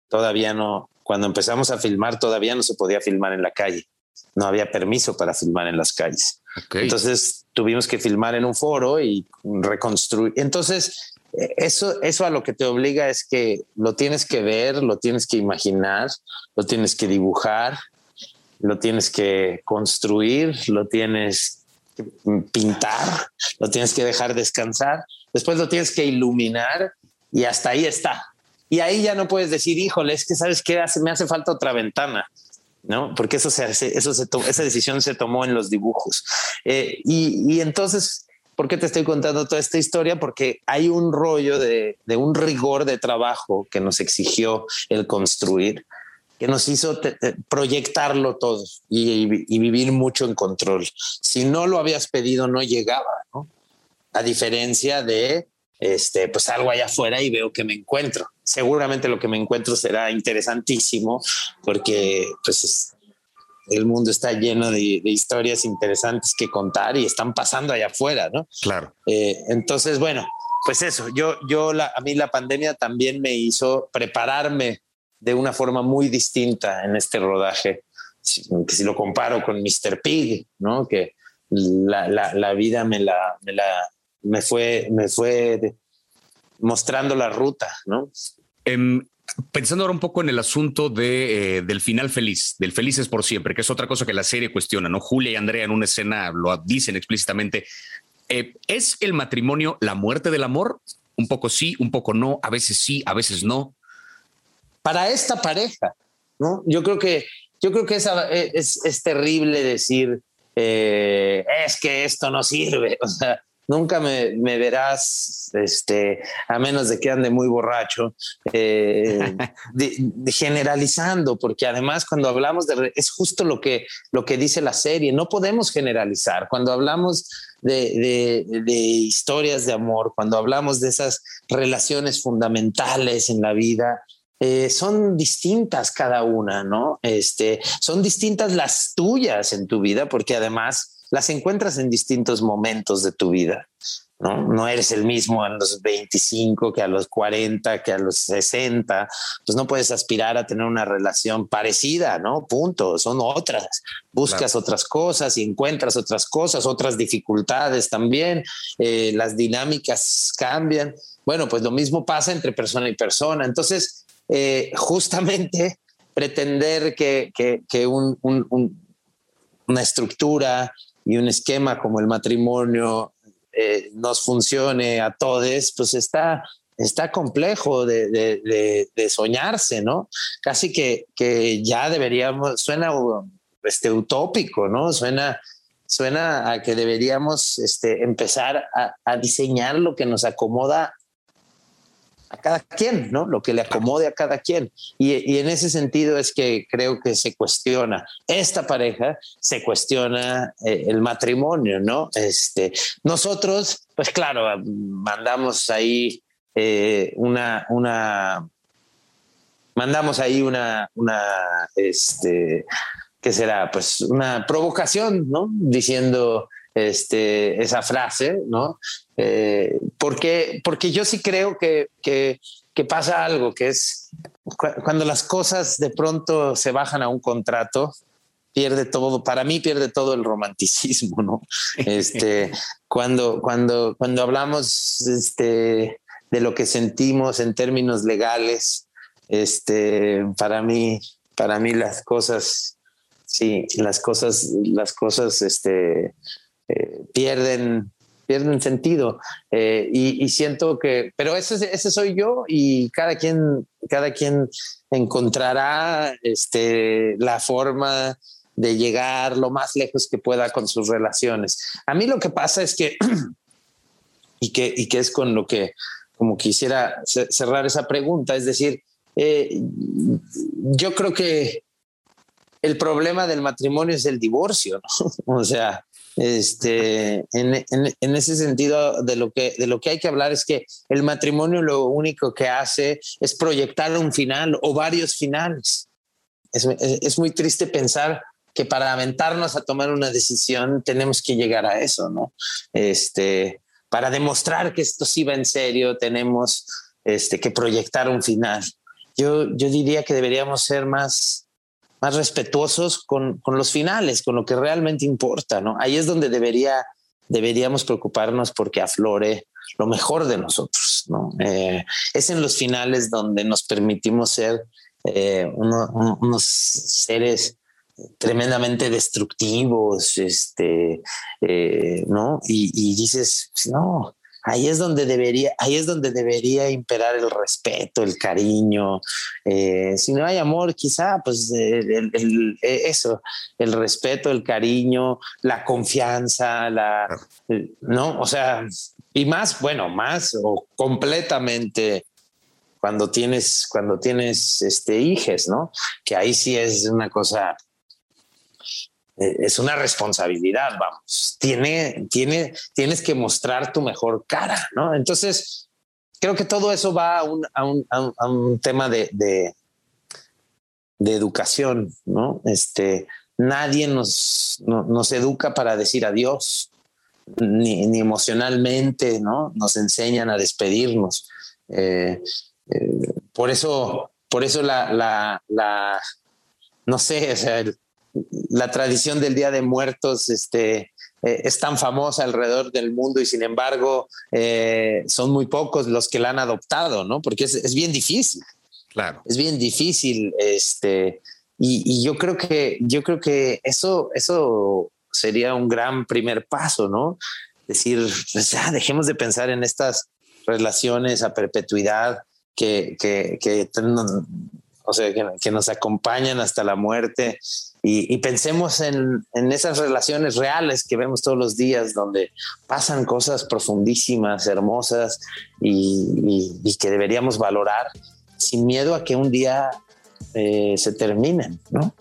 Todavía no, cuando empezamos a filmar, todavía no se podía filmar en la calle. No había permiso para filmar en las calles. Entonces tuvimos que filmar en un foro y reconstruir. Entonces eso, eso a lo que te obliga es que lo tienes que ver, lo tienes que imaginar, lo tienes que dibujar, lo tienes que construir, lo tienes que pintar, lo tienes que dejar descansar, después lo tienes que iluminar y hasta ahí está. Y ahí ya no puedes decir, híjole, es que sabes qué hace, me hace falta otra ventana. ¿no? Porque eso se hace, eso se esa decisión se tomó en los dibujos. Eh, y, y, entonces ¿Por qué te estoy contando toda esta historia? Porque hay un rollo de, un rigor de trabajo que nos exigió el construir, que nos hizo proyectarlo todo y, vivir mucho en control. Si no lo habías pedido, no llegaba, ¿no? A diferencia de, este, pues algo allá afuera y veo que me encuentro. Seguramente lo que me encuentro será interesantísimo porque, pues, el mundo está lleno de, historias interesantes que contar y están pasando allá afuera, ¿no?
Claro.
Eh, entonces, bueno, pues eso, yo, yo, la, a mí la pandemia también me hizo prepararme de una forma muy distinta en este rodaje, si, que si lo comparo con Mr. Pig, ¿no? Que la, la, la vida me la, me la, me fue, me fue mostrando la ruta, ¿no?
Em, pensando ahora un poco en el asunto de, eh, del final feliz, del felices por siempre, que es otra cosa que la serie cuestiona, ¿no? Julia y Andrea en una escena lo dicen explícitamente. Eh, ¿Es el matrimonio la muerte del amor? Un poco sí, un poco no, a veces sí, a veces no.
Para esta pareja, ¿no? Yo creo que, yo creo que eh, es, es, terrible decir, es que esto no sirve. [laughs] O sea, nunca me, verás, este, a menos de que ande muy borracho, eh, [laughs] generalizando, porque además cuando hablamos de, es justo lo que, lo que dice la serie, no podemos generalizar. Cuando hablamos de, historias de amor, cuando hablamos de esas relaciones fundamentales en la vida, eh, son distintas cada una, ¿no? Este, son distintas las tuyas en tu vida, porque además las encuentras en distintos momentos de tu vida. ¿no? no eres el mismo a los 25 que a los 40, que a los 60. Pues no puedes aspirar a tener una relación parecida, ¿no? Punto. Son otras. Buscas otras cosas y encuentras otras cosas, otras dificultades también. Eh, las dinámicas cambian. Bueno, pues lo mismo pasa entre persona y persona. Entonces, eh, justamente pretender que, una estructura y un esquema como el matrimonio eh, nos funcione a todos, pues está, está complejo de, soñarse, ¿no? Casi que, que, ya deberíamos, suena este, utópico, ¿no? Suena, suena a que deberíamos este, empezar a, a diseñar lo que nos acomoda a cada quien, ¿no? Lo que le acomode a cada quien. Y, en ese sentido es que creo que se cuestiona esta pareja, se cuestiona eh, el matrimonio, ¿no? Este, nosotros, pues claro, mandamos ahí eh, una, una, mandamos ahí una, una, este, ¿qué será? Pues una provocación, ¿no? Diciendo, este, esa frase, ¿no? Eh, porque, porque yo sí creo que, que, pasa algo, que es cuando las cosas de pronto se bajan a un contrato, pierde todo, para mí pierde todo el romanticismo, ¿no? Este, [laughs] cuando, cuando, cuando hablamos este, de lo que sentimos en términos legales, este, para mí, para mí las cosas, sí, las cosas, las cosas, este, eh, pierden, pierden sentido. Eh, y, siento que, pero ese, ese soy yo y cada quien, cada quien encontrará este, la forma de llegar lo más lejos que pueda con sus relaciones. A mí lo que pasa es que, [clears throat] y que, y que es con lo que como quisiera cerrar esa pregunta, es decir, eh, yo creo que el problema del matrimonio es el divorcio, [laughs] o sea, este, en, ese sentido, de lo, que, de lo que hay que hablar es que el matrimonio lo único que hace es proyectar un final o varios finales. Es, muy triste pensar que para aventarnos a tomar una decisión tenemos que llegar a eso, ¿no? Este, para demostrar que esto sí va en serio, tenemos este, que proyectar un final. Yo, yo diría que deberíamos ser más, más respetuosos con, los finales, con lo que realmente importa, ¿no? Ahí es donde debería, deberíamos preocuparnos porque aflore lo mejor de nosotros, ¿no? Eh, es en los finales donde nos permitimos ser eh, unos seres tremendamente destructivos, este, eh, ¿no? Y, y, dices, pues, no, ahí es donde debería, ahí es donde debería imperar el respeto, el cariño. Eh, si no hay amor, quizá, pues el, eso, el respeto, el cariño, la confianza, la, no, o sea, y más, bueno, más o completamente cuando tienes, cuando tienes este hijes, ¿no? Que ahí sí es una cosa eh, es una responsabilidad, vamos. Tiene, tiene, tienes que mostrar tu mejor cara, ¿no? Entonces, creo que todo eso va a un, a un, a un, tema de, de, educación, ¿no? Este, nadie nos, nos educa para decir adiós, ni, ni, emocionalmente, ¿no? Nos enseñan a despedirnos. Eh, eh, por eso, por eso la, la, la no sé, o sea, el, la tradición del Día de Muertos este, eh, es tan famosa alrededor del mundo y sin embargo eh, son muy pocos los que la han adoptado, ¿no? Porque es, bien difícil.
Claro.
Es bien difícil. Este, y, yo creo que, yo creo que eso, eso sería un gran primer paso, ¿no? Decir, pues ya dejemos de pensar en estas relaciones a perpetuidad que, que, que o sea, que, nos acompañan hasta la muerte y, pensemos en, esas relaciones reales que vemos todos los días, donde pasan cosas profundísimas, hermosas y, que deberíamos valorar sin miedo a que un día eh, se terminen, ¿no?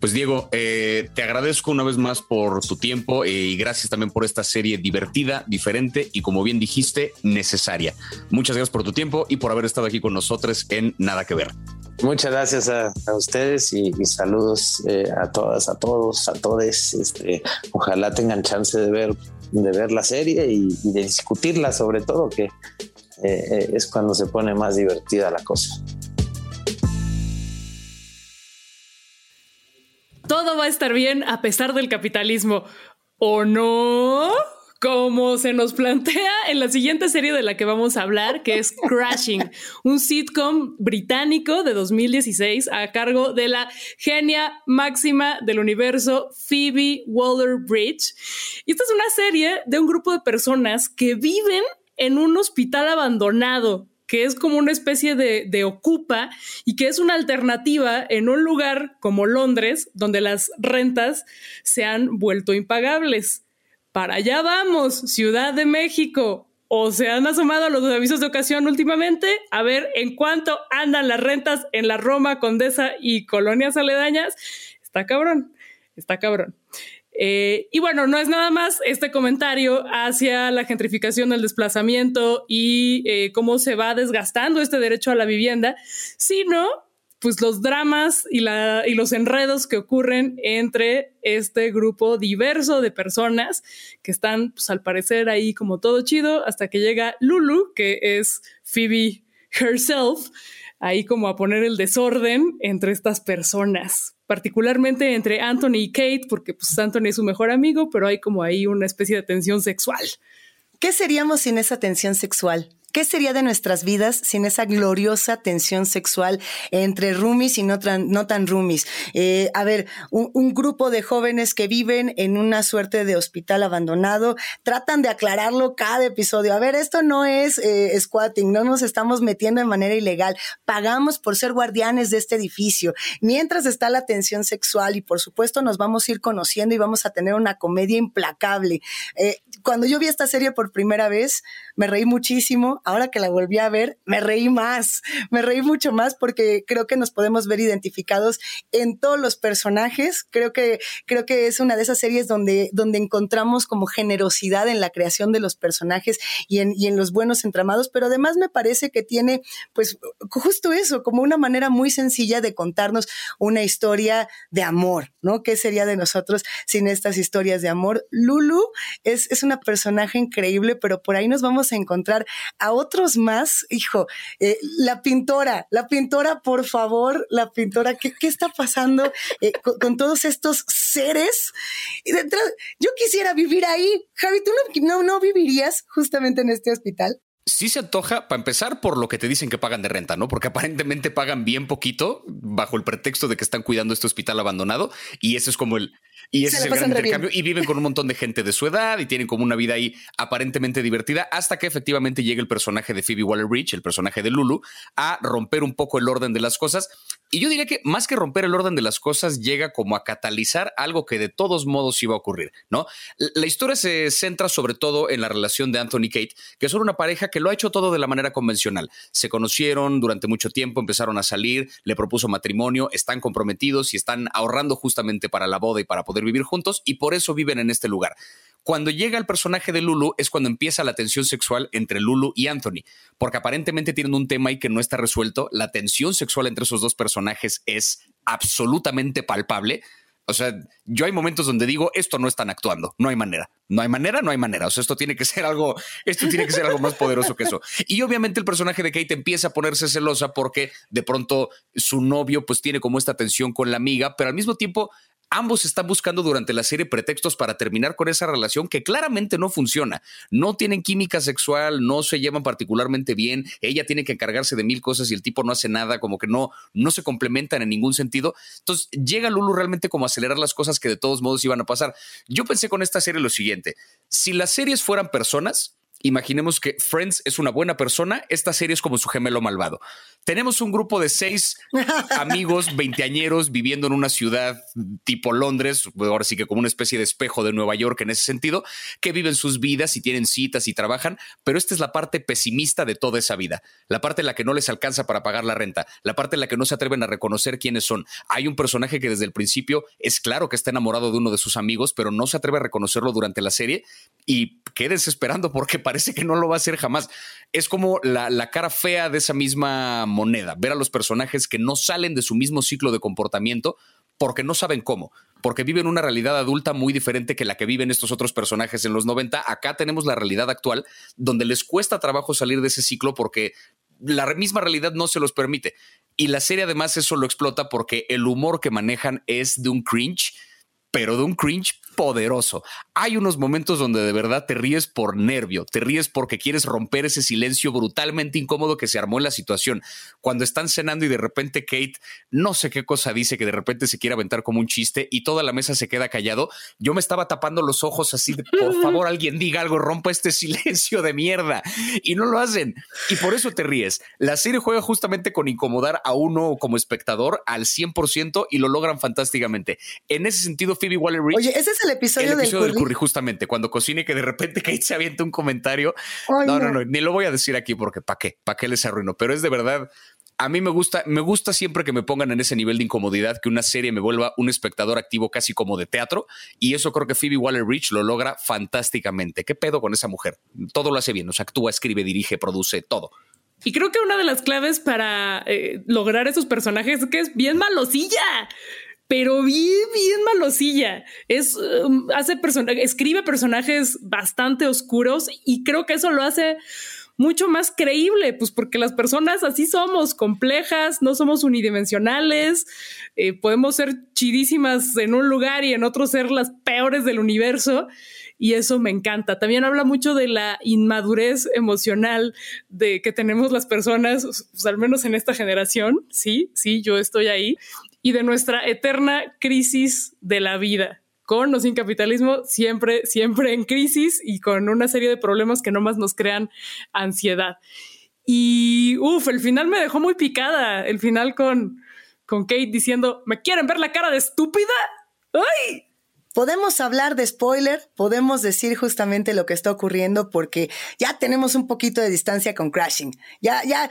Pues Diego, eh, te agradezco una vez más por tu tiempo eh, y gracias también por esta serie divertida, diferente y como bien dijiste, necesaria. Muchas gracias por tu tiempo y por haber estado aquí con nosotros en Nada que Ver.
Muchas gracias a, ustedes y, saludos eh, a todas, a todos, a todos. Este, ojalá tengan chance de ver, de ver la serie y, de discutirla sobre todo, que es cuando se pone más divertida la cosa.
todo va a estar bien a pesar del capitalismo. ¿O no? Como se nos plantea en la siguiente serie de la que vamos a hablar, que es Crashing, un sitcom británico de 2016 a cargo de la genia máxima del universo, Phoebe Waller-Bridge. Y esta es una serie de un grupo de personas que viven en un hospital abandonado que es como una especie de, ocupa y que es una alternativa en un lugar como Londres, donde las rentas se han vuelto impagables. Para allá vamos, Ciudad de México. ¿O se han asomado los avisos de ocasión últimamente? A ver en cuánto andan las rentas en la Roma, Condesa y colonias aledañas. Está cabrón, está cabrón. Eh, y bueno, no es nada más este comentario hacia la gentrificación del desplazamiento y eh, cómo se va desgastando este derecho a la vivienda, sino pues los dramas y, la, y los enredos que ocurren entre este grupo diverso de personas que están, pues al parecer ahí como todo chido, hasta que llega Lulu, que es Phoebe herself, ahí como a poner el desorden entre estas personas particularmente entre Anthony y Kate, porque pues Anthony es su mejor amigo, pero hay como ahí una especie de tensión sexual.
¿Qué seríamos sin esa tensión sexual? ¿Qué sería de nuestras vidas sin esa gloriosa tensión sexual entre roomies y no, tan roomies? Eh, a ver, un, grupo de jóvenes que viven en una suerte de hospital abandonado tratan de aclararlo cada episodio. A ver, esto no es eh, squatting, no nos estamos metiendo de manera ilegal. Pagamos por ser guardianes de este edificio. Mientras está la tensión sexual y por supuesto nos vamos a ir conociendo y vamos a tener una comedia implacable. Eh, cuando yo vi esta serie por primera vez, me reí muchísimo ahora que la volví a ver, me reí más, me reí mucho más porque creo que nos podemos ver identificados en todos los personajes. Creo que, creo que es una de esas series donde, donde encontramos como generosidad en la creación de los personajes y en, y en los buenos entramados, pero además me parece que tiene, pues, justo eso, como una manera muy sencilla de contarnos una historia de amor, ¿no? ¿Qué sería de nosotros sin estas historias de amor? Lulu es, es una personaje increíble, pero por ahí nos vamos a encontrar a otros más, hijo, eh, la pintora, la pintora, por favor, la pintora, ¿qué, está pasando eh, con, todos estos seres? yo quisiera vivir ahí. Javi, ¿tú no, no, no vivirías justamente en este hospital?
sí se antoja, para empezar, por lo que te dicen que pagan de renta, ¿no? Porque aparentemente pagan bien poquito bajo el pretexto de que están cuidando este hospital abandonado y ese es como el... Y ese es el gran intercambio. Y viven con un montón de gente de su edad y tienen como una vida ahí aparentemente divertida hasta que efectivamente llega el personaje de Phoebe Waller-Bridge, el personaje de Lulu, a romper un poco el orden de las cosas. Y yo diría que más que romper el orden de las cosas, llega como a catalizar algo que de todos modos iba a ocurrir, ¿no? La historia se centra sobre todo en la relación de Anthony y Kate, que son una pareja que lo ha hecho todo de la manera convencional. Se conocieron durante mucho tiempo, empezaron a salir, le propuso matrimonio, están comprometidos y están ahorrando justamente para la boda y para poder vivir juntos y por eso viven en este lugar. Cuando llega el personaje de Lulu es cuando empieza la tensión sexual entre Lulu y Anthony, porque aparentemente tienen un tema ahí que no está resuelto. La tensión sexual entre esos dos personajes es absolutamente palpable o sea, yo hay momentos donde digo, esto no están actuando, no hay manera, no hay manera, no hay manera. O sea, esto tiene que ser algo, esto tiene que ser algo más poderoso que eso. Y obviamente el personaje de Kate empieza a ponerse celosa porque de pronto su novio pues tiene como esta tensión con la amiga, pero al mismo tiempo Ambos están buscando durante la serie pretextos para terminar con esa relación que claramente no funciona. No tienen química sexual, no se llevan particularmente bien, ella tiene que encargarse de mil cosas y el tipo no hace nada, como que no, no se complementan en ningún sentido. Entonces llega Lulu realmente como a acelerar las cosas que de todos modos iban a pasar. Yo pensé con esta serie lo siguiente, si las series fueran personas, Imaginemos que Friends es una buena persona, esta serie es como su gemelo malvado. Tenemos un grupo de seis [laughs] amigos veinteañeros viviendo en una ciudad tipo Londres, ahora sí que como una especie de espejo de Nueva York en ese sentido, que viven sus vidas y tienen citas y trabajan, pero esta es la parte pesimista de toda esa vida, la parte en la que no les alcanza para pagar la renta, la parte en la que no se atreven a reconocer quiénes son. Hay un personaje que desde el principio es claro que está enamorado de uno de sus amigos, pero no se atreve a reconocerlo durante la serie y quédense esperando porque parece que no lo va a hacer jamás. Es como la, cara fea de esa misma moneda, ver a los personajes que no salen de su mismo ciclo de comportamiento porque no saben cómo, porque viven una realidad adulta muy diferente que la que viven estos otros personajes en los 90. Acá tenemos la realidad actual donde les cuesta trabajo salir de ese ciclo porque la misma realidad no se los permite. Y la serie además eso lo explota porque el humor que manejan es de un cringe, pero de un cringe poderoso. Hay unos momentos donde de verdad te ríes por nervio, te ríes porque quieres romper ese silencio brutalmente incómodo que se armó en la situación. Cuando están cenando y de repente Kate no sé qué cosa dice que de repente se quiere aventar como un chiste y toda la mesa se queda callado, yo me estaba tapando los ojos así de por [laughs] favor alguien diga algo, rompa este silencio de mierda y no lo hacen y por eso te ríes. La serie juega justamente con incomodar a uno como espectador al 100% y lo logran fantásticamente. En ese sentido Phoebe Waller-Bridge
Oye, ese es el episodio,
el episodio del, curry. justamente, cuando cocine que de repente [laughs] Kate se avienta un comentario. no, no, no, ni lo voy a decir aquí porque ¿para qué? ¿Para qué les arruino? Pero es de verdad, a mí me gusta, me gusta siempre que me pongan en ese nivel de incomodidad, que una serie me vuelva un espectador activo casi como de teatro. Y eso creo que Phoebe Waller-Bridge lo logra fantásticamente. ¿Qué pedo con esa mujer? Todo lo hace bien, o sea, actúa, escribe, dirige, produce, todo.
Y creo que una de las claves para eh, lograr esos personajes es que es bien malosilla pero bien, bien malosilla. Es, um, hace escribe personajes bastante oscuros y creo que eso lo hace mucho más creíble, pues porque las personas así somos, complejas, no somos unidimensionales, eh, podemos ser chidísimas en un lugar y en otro ser las peores del universo. Y eso me encanta. También habla mucho de la inmadurez emocional de que tenemos las personas, pues, al menos en esta generación. Sí, sí, yo estoy ahí y de nuestra eterna crisis de la vida. Con o sin capitalismo, siempre, siempre en crisis y con una serie de problemas que no más nos crean ansiedad. Y uff, el final me dejó muy picada. El final con, con Kate diciendo: ¿Me quieren ver la cara de estúpida? ¡Ay!
Podemos hablar de spoiler, podemos decir justamente lo que está ocurriendo porque ya tenemos un poquito de distancia con Crashing. Ya, ya,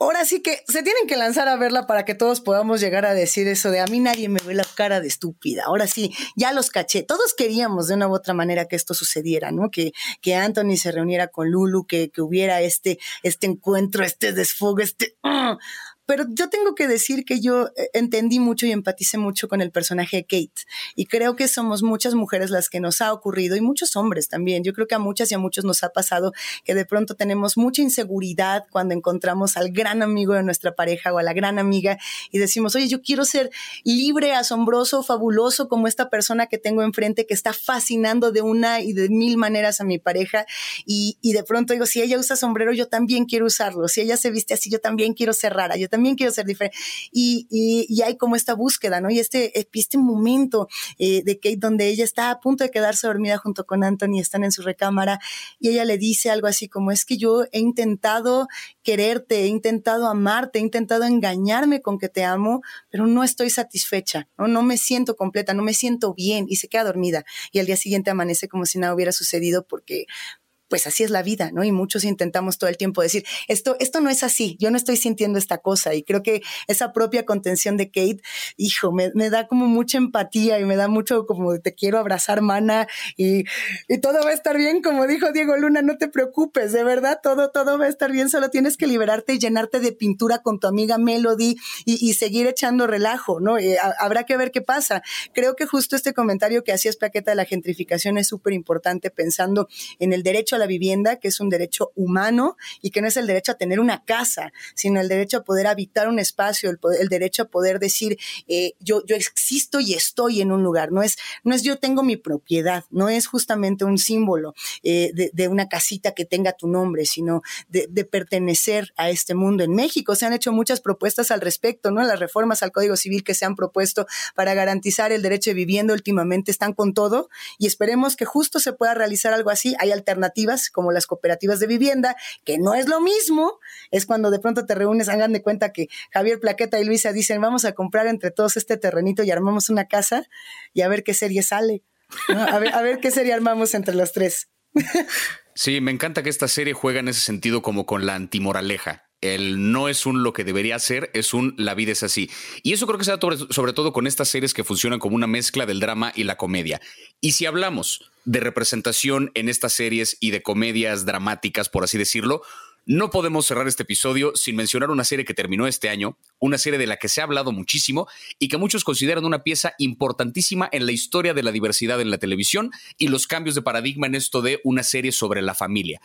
ahora sí que se tienen que lanzar a verla para que todos podamos llegar a decir eso de a mí nadie me ve la cara de estúpida. Ahora sí, ya los caché. Todos queríamos de una u otra manera que esto sucediera, ¿no? Que, que Anthony se reuniera con Lulu, que, que hubiera este, este encuentro, este desfogue, este... ¡ah! Pero yo tengo que decir que yo eh, entendí mucho y empaticé mucho con el personaje de Kate. Y creo que somos muchas mujeres las que nos ha ocurrido y muchos hombres también. Yo creo que a muchas y a muchos nos ha pasado que de pronto tenemos mucha inseguridad cuando encontramos al gran amigo de nuestra pareja o a la gran amiga y decimos, oye, yo quiero ser libre, asombroso, fabuloso como esta persona que tengo enfrente que está fascinando de una y de mil maneras a mi pareja. Y, de pronto digo, si ella usa sombrero, yo también quiero usarlo. Si ella se viste así, yo también quiero ser rara. También quiero ser diferente. Y, y, hay como esta búsqueda, ¿no? Y este, este momento eh, de Kate donde ella está a punto de quedarse dormida junto con Anthony, están en su recámara y ella le dice algo así como es que yo he intentado quererte, he intentado amarte, he intentado engañarme con que te amo, pero no estoy satisfecha, ¿no? no me siento completa, no me siento bien y se queda dormida y al día siguiente amanece como si nada hubiera sucedido porque pues así es la vida, ¿no? Y muchos intentamos todo el tiempo decir, esto, esto no es así, yo no estoy sintiendo esta cosa. Y creo que esa propia contención de Kate, hijo, me, da como mucha empatía y me da mucho como te quiero abrazar, mana, y, todo va a estar bien, como dijo Diego Luna, no te preocupes, de verdad, todo, todo va a estar bien, solo tienes que liberarte y llenarte de pintura con tu amiga Melody y, seguir echando relajo, ¿no? Eh, habrá que ver qué pasa. Creo que justo este comentario que hacías, Plaqueta, de la gentrificación es súper importante pensando en el derecho a la vivienda, que es un derecho humano y que no es el derecho a tener una casa, sino el derecho a poder habitar un espacio, el, derecho a poder decir, eh, yo, yo existo y estoy en un lugar. No es, no es yo tengo mi propiedad, no es justamente un símbolo eh, de, una casita que tenga tu nombre, sino de, pertenecer a este mundo. En México se han hecho muchas propuestas al respecto, ¿no? Las reformas al Código Civil que se han propuesto para garantizar el derecho de vivienda últimamente están con todo y esperemos que justo se pueda realizar algo así. Hay alternativas como las cooperativas de vivienda, que no es lo mismo, es cuando de pronto te reúnes, hagan de cuenta que Javier Plaqueta y Luisa dicen, vamos a comprar entre todos este terrenito y armamos una casa y a ver qué serie sale. A, ver, a ver qué serie armamos entre los tres.
Sí, me encanta que esta serie juega en ese sentido como con la antimoraleja el no es un lo que debería ser, es un la vida es así. Y eso creo que se da sobre, todo con estas series que funcionan como una mezcla del drama y la comedia. Y si hablamos de representación en estas series y de comedias dramáticas, por así decirlo, no podemos cerrar este episodio sin mencionar una serie que terminó este año, una serie de la que se ha hablado muchísimo y que muchos consideran una pieza importantísima en la historia de la diversidad en la televisión y los cambios de paradigma en esto de una serie sobre la familia.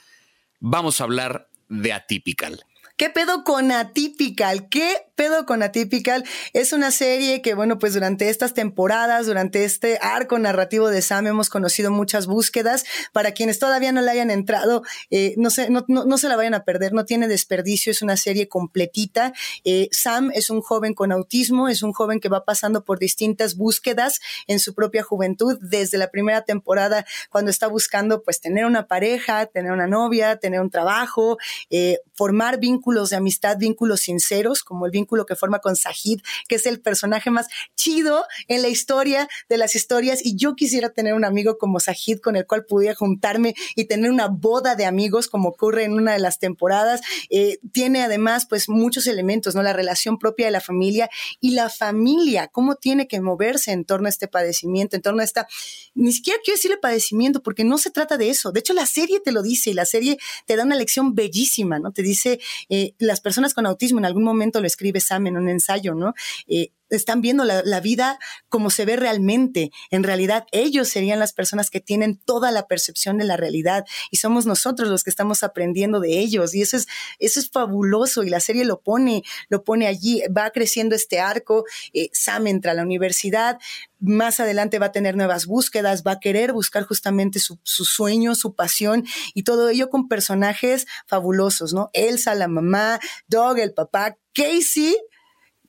Vamos a hablar de Atypical.
¿Qué pedo con Atypical? ¿Qué pedo con Atypical? Es una serie que, bueno, pues durante estas temporadas, durante este arco narrativo de Sam, hemos conocido muchas búsquedas. Para quienes todavía no le hayan entrado, eh, no, se, no, no, se la vayan a perder, no tiene desperdicio, es una serie completita. Eh, Sam es un joven con autismo, es un joven que va pasando por distintas búsquedas en su propia juventud, desde la primera temporada, cuando está buscando, pues, tener una pareja, tener una novia, tener un trabajo, eh, formar vínculos de amistad, vínculos sinceros, como el vínculo que forma con Sahid, que es el personaje más chido en la historia de las historias. Y yo quisiera tener un amigo como Sahid con el cual pudiera juntarme y tener una boda de amigos, como ocurre en una de las temporadas. Eh, tiene además, pues, muchos elementos, ¿no? La relación propia de la familia y la familia, cómo tiene que moverse en torno a este padecimiento, en torno a esta, ni siquiera quiero decirle padecimiento, porque no se trata de eso. De hecho, la serie te lo dice y la serie te da una lección bellísima, ¿no? Te dice eh, las personas con autismo, en algún momento lo escribe Sam en un ensayo, ¿no? Eh, están viendo la, vida como se ve realmente. En realidad, ellos serían las personas que tienen toda la percepción de la realidad y somos nosotros los que estamos aprendiendo de ellos. Y eso es, eso es fabuloso y la serie lo pone, lo pone allí. Va creciendo este arco. Eh, Sam entra a la universidad. Más adelante va a tener nuevas búsquedas, va a querer buscar justamente su, su sueño, su pasión y todo ello con personajes fabulosos, ¿no? Elsa, la mamá, Doug, el papá, Casey,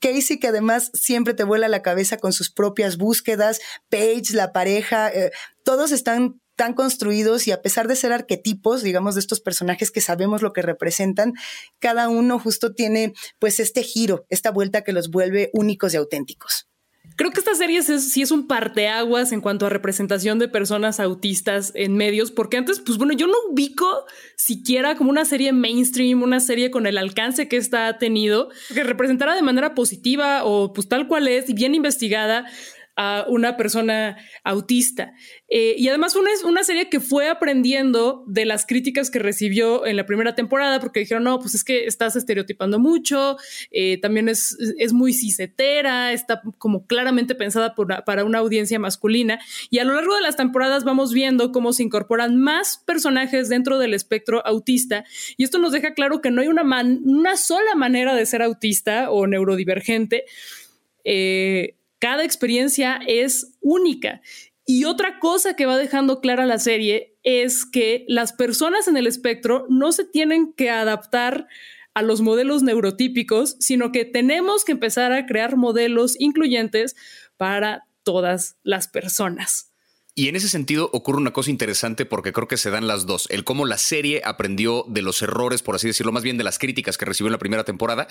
Casey, que además siempre te vuela la cabeza con sus propias búsquedas, Paige, la pareja, eh, todos están tan construidos y a pesar de ser arquetipos, digamos, de estos personajes que sabemos lo que representan, cada uno justo tiene pues este giro, esta vuelta que los vuelve únicos y auténticos.
Creo que esta serie sí es un parteaguas en cuanto a representación de personas autistas en medios, porque antes, pues bueno, yo no ubico siquiera como una serie mainstream, una serie con el alcance que esta ha tenido, que representara de manera positiva o pues tal cual es y bien investigada a una persona autista. Eh, y además una, una serie que fue aprendiendo de las críticas que recibió en la primera temporada, porque dijeron, no, pues es que estás estereotipando mucho, eh, también es, es muy cisetera, está como claramente pensada para una audiencia masculina. Y a lo largo de las temporadas vamos viendo cómo se incorporan más personajes dentro del espectro autista. Y esto nos deja claro que no hay una, una sola manera de ser autista o neurodivergente. Eh, cada experiencia es única. Y otra cosa que va dejando clara la serie es que las personas en el espectro no se tienen que adaptar a los modelos neurotípicos, sino que tenemos que empezar a crear modelos incluyentes para todas las personas.
Y en ese sentido ocurre una cosa interesante porque creo que se dan las dos. El cómo la serie aprendió de los errores, por así decirlo, más bien de las críticas que recibió en la primera temporada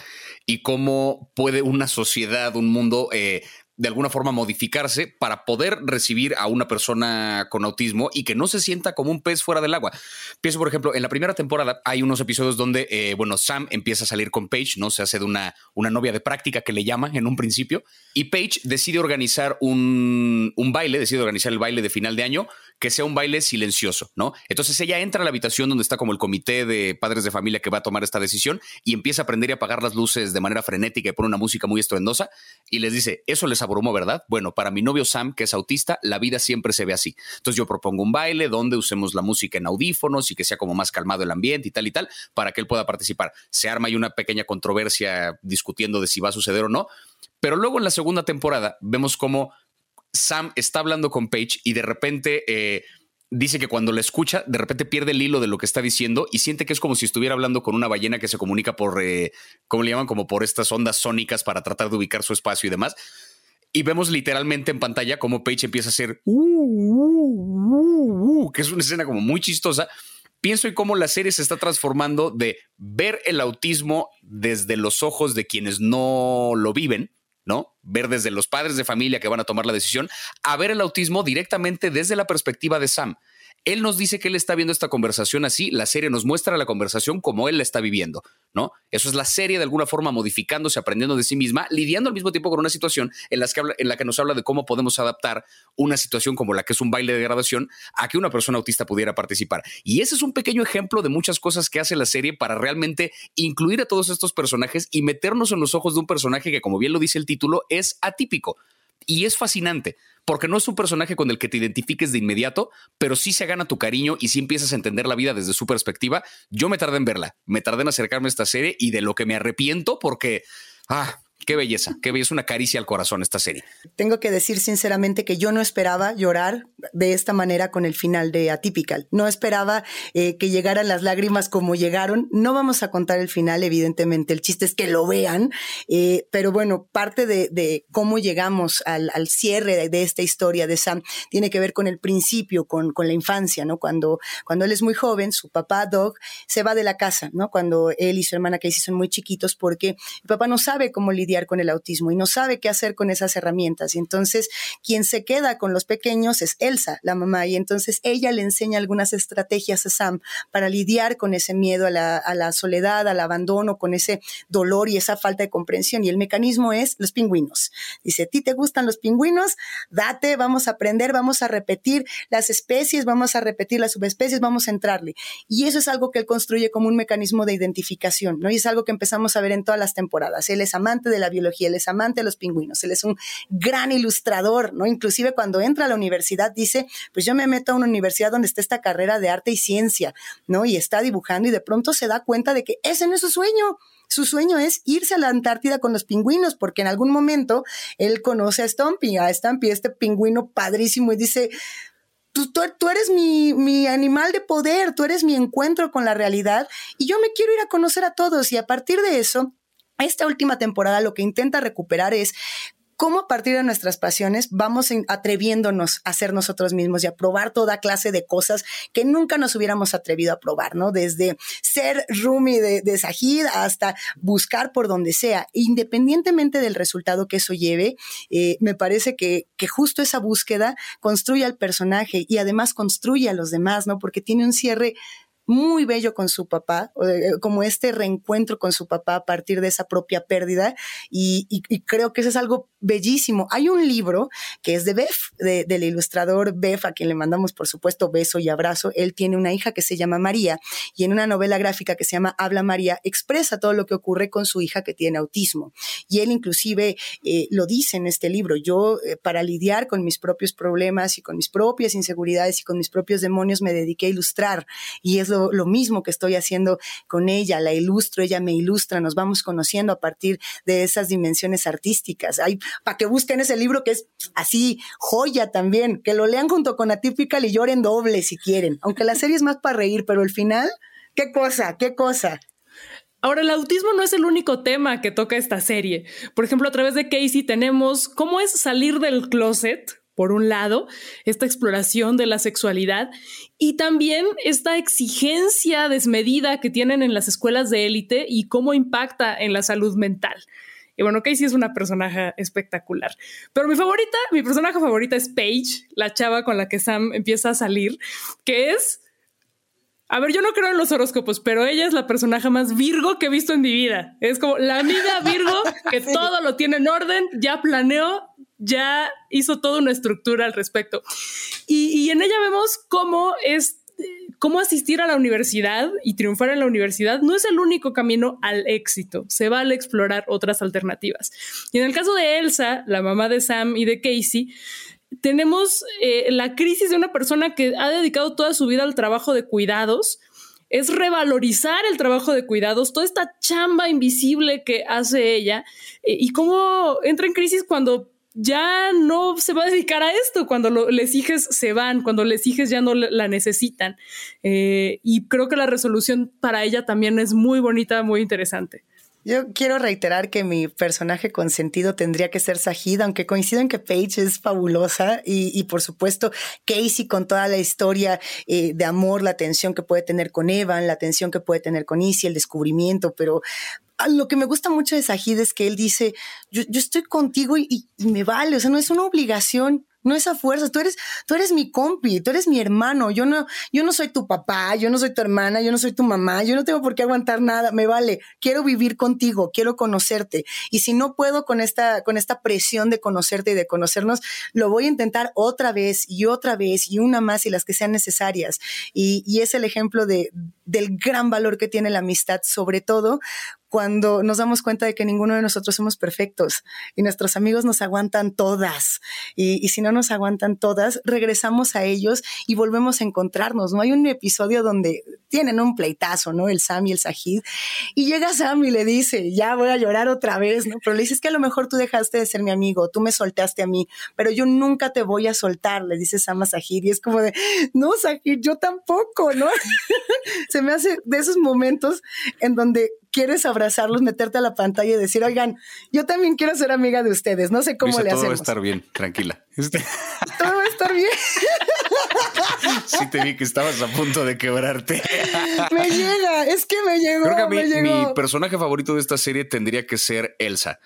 y cómo puede una sociedad, un mundo eh, de alguna forma modificarse para poder recibir a una persona con autismo y que no se sienta como un pez fuera del agua. Pienso, por ejemplo, en la primera temporada hay unos episodios donde, eh, bueno, Sam empieza a salir con Paige, ¿no? Se hace de una, una novia de práctica que le llama en un principio y Paige decide organizar un, un baile, decide organizar el baile de final de año que sea un baile silencioso, ¿no? Entonces ella entra a la habitación donde está como el comité de padres de familia que va a tomar esta decisión y empieza a aprender y apagar las luces de manera frenética y pone una música muy estruendosa y les dice, eso les abrumó, ¿verdad? Bueno, para mi novio Sam, que es autista, la vida siempre se ve así. Entonces yo propongo un baile donde usemos la música en audífonos y que sea como más calmado el ambiente y tal y tal para que él pueda participar. Se arma ahí una pequeña controversia discutiendo de si va a suceder o no. Pero luego en la segunda temporada vemos cómo Sam está hablando con Paige y de repente eh, dice que cuando la escucha, de repente pierde el hilo de lo que está diciendo y siente que es como si estuviera hablando con una ballena que se comunica por, eh, ¿cómo le llaman? Como por estas ondas sónicas para tratar de ubicar su espacio y demás. Y vemos literalmente en pantalla cómo Paige empieza a hacer, uh, uh, uh, que es una escena como muy chistosa. Pienso en cómo la serie se está transformando de ver el autismo desde los ojos de quienes no lo viven ¿no? Ver desde los padres de familia que van a tomar la decisión a ver el autismo directamente desde la perspectiva de Sam. Él nos dice que él está viendo esta conversación así, la serie nos muestra la conversación como él la está viviendo, ¿no? Eso es la serie de alguna forma modificándose, aprendiendo de sí misma, lidiando al mismo tiempo con una situación en, que en la que nos habla de cómo podemos adaptar una situación como la que es un baile de graduación a que una persona autista pudiera participar. Y ese es un pequeño ejemplo de muchas cosas que hace la serie para realmente incluir a todos estos personajes y meternos en los ojos de un personaje que, como bien lo dice el título, es atípico. Y es fascinante, porque no es un personaje con el que te identifiques de inmediato, pero sí se gana tu cariño y sí empiezas a entender la vida desde su perspectiva. Yo me tardé en verla, me tardé en acercarme a esta serie y de lo que me arrepiento porque, ah, Qué belleza, qué belleza, una caricia al corazón esta serie.
Tengo que decir sinceramente que yo no esperaba llorar de esta manera con el final de Atypical. No esperaba eh, que llegaran las lágrimas como llegaron. No vamos a contar el final, evidentemente. El chiste es que lo vean. Eh, pero bueno, parte de, cómo llegamos al, cierre de, esta historia de Sam tiene que ver con el principio, con, la infancia, ¿no? Cuando, cuando él es muy joven, su papá, Doug, se va de la casa, ¿no? Cuando él y su hermana Casey son muy chiquitos porque el papá no sabe cómo lidiar con el autismo y no sabe qué hacer con esas herramientas. Y entonces quien se queda con los pequeños es Elsa, la mamá, y entonces ella le enseña algunas estrategias a Sam para lidiar con ese miedo a la, a la soledad, al abandono, con ese dolor y esa falta de comprensión. Y el mecanismo es los pingüinos. Dice, ¿a ti te gustan los pingüinos? Date, vamos a aprender, vamos a repetir las especies, vamos a repetir las subespecies, vamos a entrarle. Y eso es algo que él construye como un mecanismo de identificación, ¿no? Y es algo que empezamos a ver en todas las temporadas. Él es amante de la biología, él es amante de los pingüinos, él es un gran ilustrador, ¿no? Inclusive cuando entra a la universidad dice, pues yo me meto a una universidad donde está esta carrera de arte y ciencia, ¿no? Y está dibujando y de pronto se da cuenta de que ese no es su sueño. Su sueño es irse a la Antártida con los pingüinos, porque en algún momento él conoce a Stumpy, a Stumpy, este pingüino padrísimo, y dice, Tú, tú, eres mi, mi, animal de poder, tú eres mi encuentro con la realidad y yo me quiero ir a conocer a todos y a partir de eso esta última temporada lo que intenta recuperar es cómo a partir de nuestras pasiones vamos atreviéndonos a ser nosotros mismos y a probar toda clase de cosas que nunca nos hubiéramos atrevido a probar, ¿no? Desde ser roomie de, de Sajid hasta buscar por donde sea, independientemente del resultado que eso lleve, eh, me parece que, que justo esa búsqueda construye al personaje y además construye a los demás, ¿no? Porque tiene un cierre muy bello con su papá, eh, como este reencuentro con su papá a partir de esa propia pérdida. Y, creo que eso es algo bellísimo. Hay un libro que es de Bef, del ilustrador Bef, a quien le mandamos, por supuesto, beso y abrazo. Él tiene una hija que se llama María y en una novela gráfica que se llama Habla María expresa todo lo que ocurre con su hija que tiene autismo. Y él inclusive eh, lo dice en este libro. Yo, eh, para lidiar con mis propios problemas y con mis propias inseguridades y con mis propios demonios, me dediqué a ilustrar. Y es lo, lo mismo que estoy haciendo con ella. La ilustro, ella me ilustra, nos vamos conociendo a partir de esas dimensiones artísticas. Hay para que busquen ese libro que es así, joya también, que lo lean junto con Atypical y lloren doble si quieren, aunque la serie es más para reír, pero el final, qué cosa, qué cosa.
Ahora, el autismo no es el único tema que toca esta serie. Por ejemplo, a través de Casey tenemos cómo es salir del closet, por un lado, esta exploración de la sexualidad y también esta exigencia desmedida que tienen en las escuelas de élite y cómo impacta en la salud mental. Y bueno, Casey es una personaje espectacular. Pero mi favorita, mi personaje favorita es Paige, la chava con la que Sam empieza a salir, que es... A ver, yo no creo en los horóscopos, pero ella es la personaje más Virgo que he visto en mi vida. Es como la amiga Virgo que [laughs] todo lo tiene en orden, ya planeó, ya hizo toda una estructura al respecto. Y, en ella vemos cómo es cómo asistir a la universidad y triunfar en la universidad no es el único camino al éxito. Se vale explorar otras alternativas. Y en el caso de Elsa, la mamá de Sam y de Casey, tenemos eh, la crisis de una persona que ha dedicado toda su vida al trabajo de cuidados. Es revalorizar el trabajo de cuidados, toda esta chamba invisible que hace ella eh, y cómo entra en crisis cuando ya no se va a dedicar a esto cuando les hijes se van, cuando les hijes ya no la necesitan. Eh, y creo que la resolución para ella también es muy bonita, muy interesante.
Yo quiero reiterar que mi personaje consentido tendría que ser Sajid, aunque coincido en que Paige es fabulosa y, por supuesto Casey con toda la historia eh, de amor, la tensión que puede tener con Evan, la tensión que puede tener con Izzy, el descubrimiento, pero lo que me gusta mucho de Sajid es que él dice, yo, estoy contigo y, me vale, o sea, no es una obligación, no es a fuerza, tú eres, tú eres mi compi, tú eres mi hermano, yo no, yo no soy tu papá, yo no soy tu hermana, yo no soy tu mamá, yo no tengo por qué aguantar nada, me vale, quiero vivir contigo, quiero conocerte. Y si no puedo con esta, con esta presión de conocerte y de conocernos, lo voy a intentar otra vez y otra vez y una más y las que sean necesarias. Y, y es el ejemplo de, del gran valor que tiene la amistad, sobre todo cuando nos damos cuenta de que ninguno de nosotros somos perfectos y nuestros amigos nos aguantan todas. Y, si no nos aguantan todas, regresamos a ellos y volvemos a encontrarnos. No hay un episodio donde tienen un pleitazo, ¿no? El Sam y el Sajid. Y llega Sam y le dice, ya voy a llorar otra vez, ¿no? Pero le dices que a lo mejor tú dejaste de ser mi amigo, tú me soltaste a mí, pero yo nunca te voy a soltar, le dice Sam a Sajid. Y es como de, no, Sajid, yo tampoco, ¿no? [laughs] Se me hace de esos momentos en donde quieres abrazarlos, meterte a la pantalla y decir, oigan, yo también quiero ser amiga de ustedes. No sé cómo le hacemos. Todo
va a estar bien, tranquila. [laughs]
Este todo va a estar bien. [laughs]
sí te vi que estabas a punto de quebrarte. [laughs]
me llega, es que me llegó.
Creo que mi personaje favorito de esta serie tendría que ser Elsa.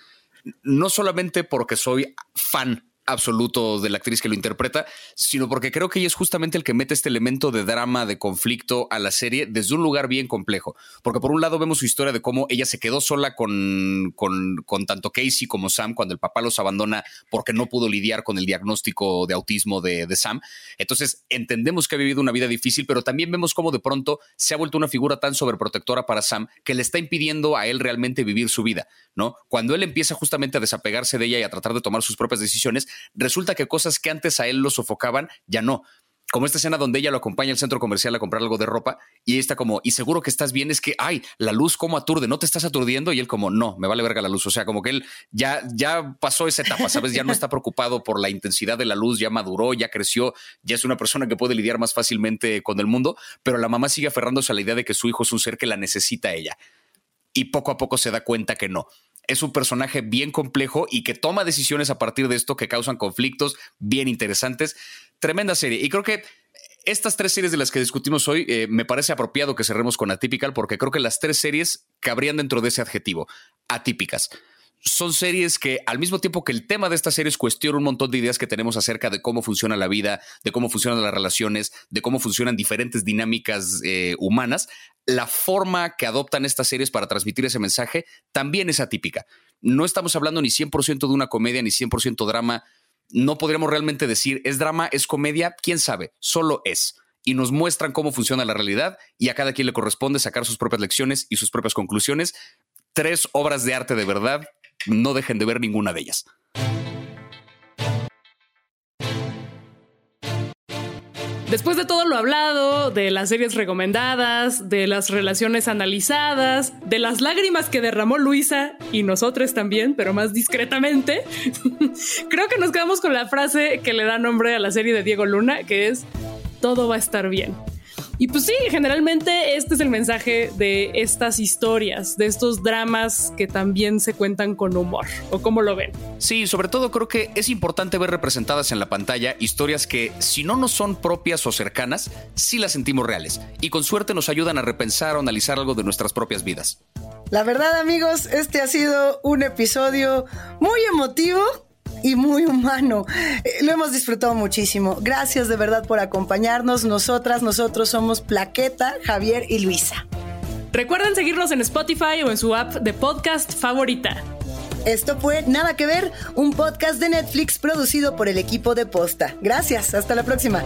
No solamente porque soy fan absoluto de la actriz que lo interpreta, sino porque creo que ella es justamente el que mete este elemento de drama, de conflicto a la serie desde un lugar bien complejo. Porque por un lado vemos su historia de cómo ella se quedó sola con, con, tanto Casey como Sam cuando el papá los abandona porque no pudo lidiar con el diagnóstico de autismo de, de Sam. Entonces entendemos que ha vivido una vida difícil, pero también vemos cómo de pronto se ha vuelto una figura tan sobreprotectora para Sam que le está impidiendo a él realmente vivir su vida, ¿no? Cuando él empieza justamente a desapegarse de ella y a tratar de tomar sus propias decisiones, resulta que cosas que antes a él lo sofocaban, ya no. Como esta escena donde ella lo acompaña al centro comercial a comprar algo de ropa y está como, y seguro que estás bien, es que, ay, la luz como aturde, no te estás aturdiendo y él como, no, me vale verga la luz, o sea, como que él ya, ya pasó esa etapa, ¿sabes? Ya no está preocupado por la intensidad de la luz, ya maduró, ya creció, ya es una persona que puede lidiar más fácilmente con el mundo, pero la mamá sigue aferrándose a la idea de que su hijo es un ser que la necesita ella. Y poco a poco se da cuenta que no es un personaje bien complejo y que toma decisiones a partir de esto que causan conflictos bien interesantes. Tremenda serie. Y creo que estas tres series de las que discutimos hoy, eh, me parece apropiado que cerremos con Atypical porque creo que las tres series cabrían dentro de ese adjetivo, atípicas son series que al mismo tiempo que el tema de estas series cuestiona un montón de ideas que tenemos acerca de cómo funciona la vida, de cómo funcionan las relaciones, de cómo funcionan diferentes dinámicas eh, humanas, la forma que adoptan estas series para transmitir ese mensaje también es atípica. no estamos hablando ni 100% de una comedia ni 100% drama. No podríamos realmente decir es drama, es comedia, quién sabe, solo es. Y nos muestran cómo funciona la realidad y a cada quien le corresponde sacar sus propias lecciones y sus propias conclusiones. Tres obras de arte de verdad, no dejen de ver ninguna de ellas.
Después de todo lo hablado, de las series recomendadas, de las relaciones analizadas, de las lágrimas que derramó Luisa y nosotros también, pero más discretamente, [laughs] creo que nos quedamos con la frase que le da nombre a la serie de Diego Luna, que es, todo va a estar bien. Y pues sí, generalmente este es el mensaje de estas historias, de estos dramas que también se cuentan con humor, o cómo lo ven.
Sí, sobre todo creo que es importante ver representadas en la pantalla historias que, si no nos son propias o cercanas, sí las sentimos reales, y con suerte nos ayudan a repensar o analizar algo de nuestras propias vidas.
La verdad amigos, este ha sido un episodio muy emotivo y muy humano. Eh, lo hemos disfrutado muchísimo. Gracias de verdad por acompañarnos. Nosotras, nosotros somos Plaqueta, Javier y Luisa.
Recuerden seguirnos en Spotify o en su app de podcast favorita.
Esto fue Nada que ver, un podcast de Netflix producido por el equipo de Posta. Gracias, hasta la próxima.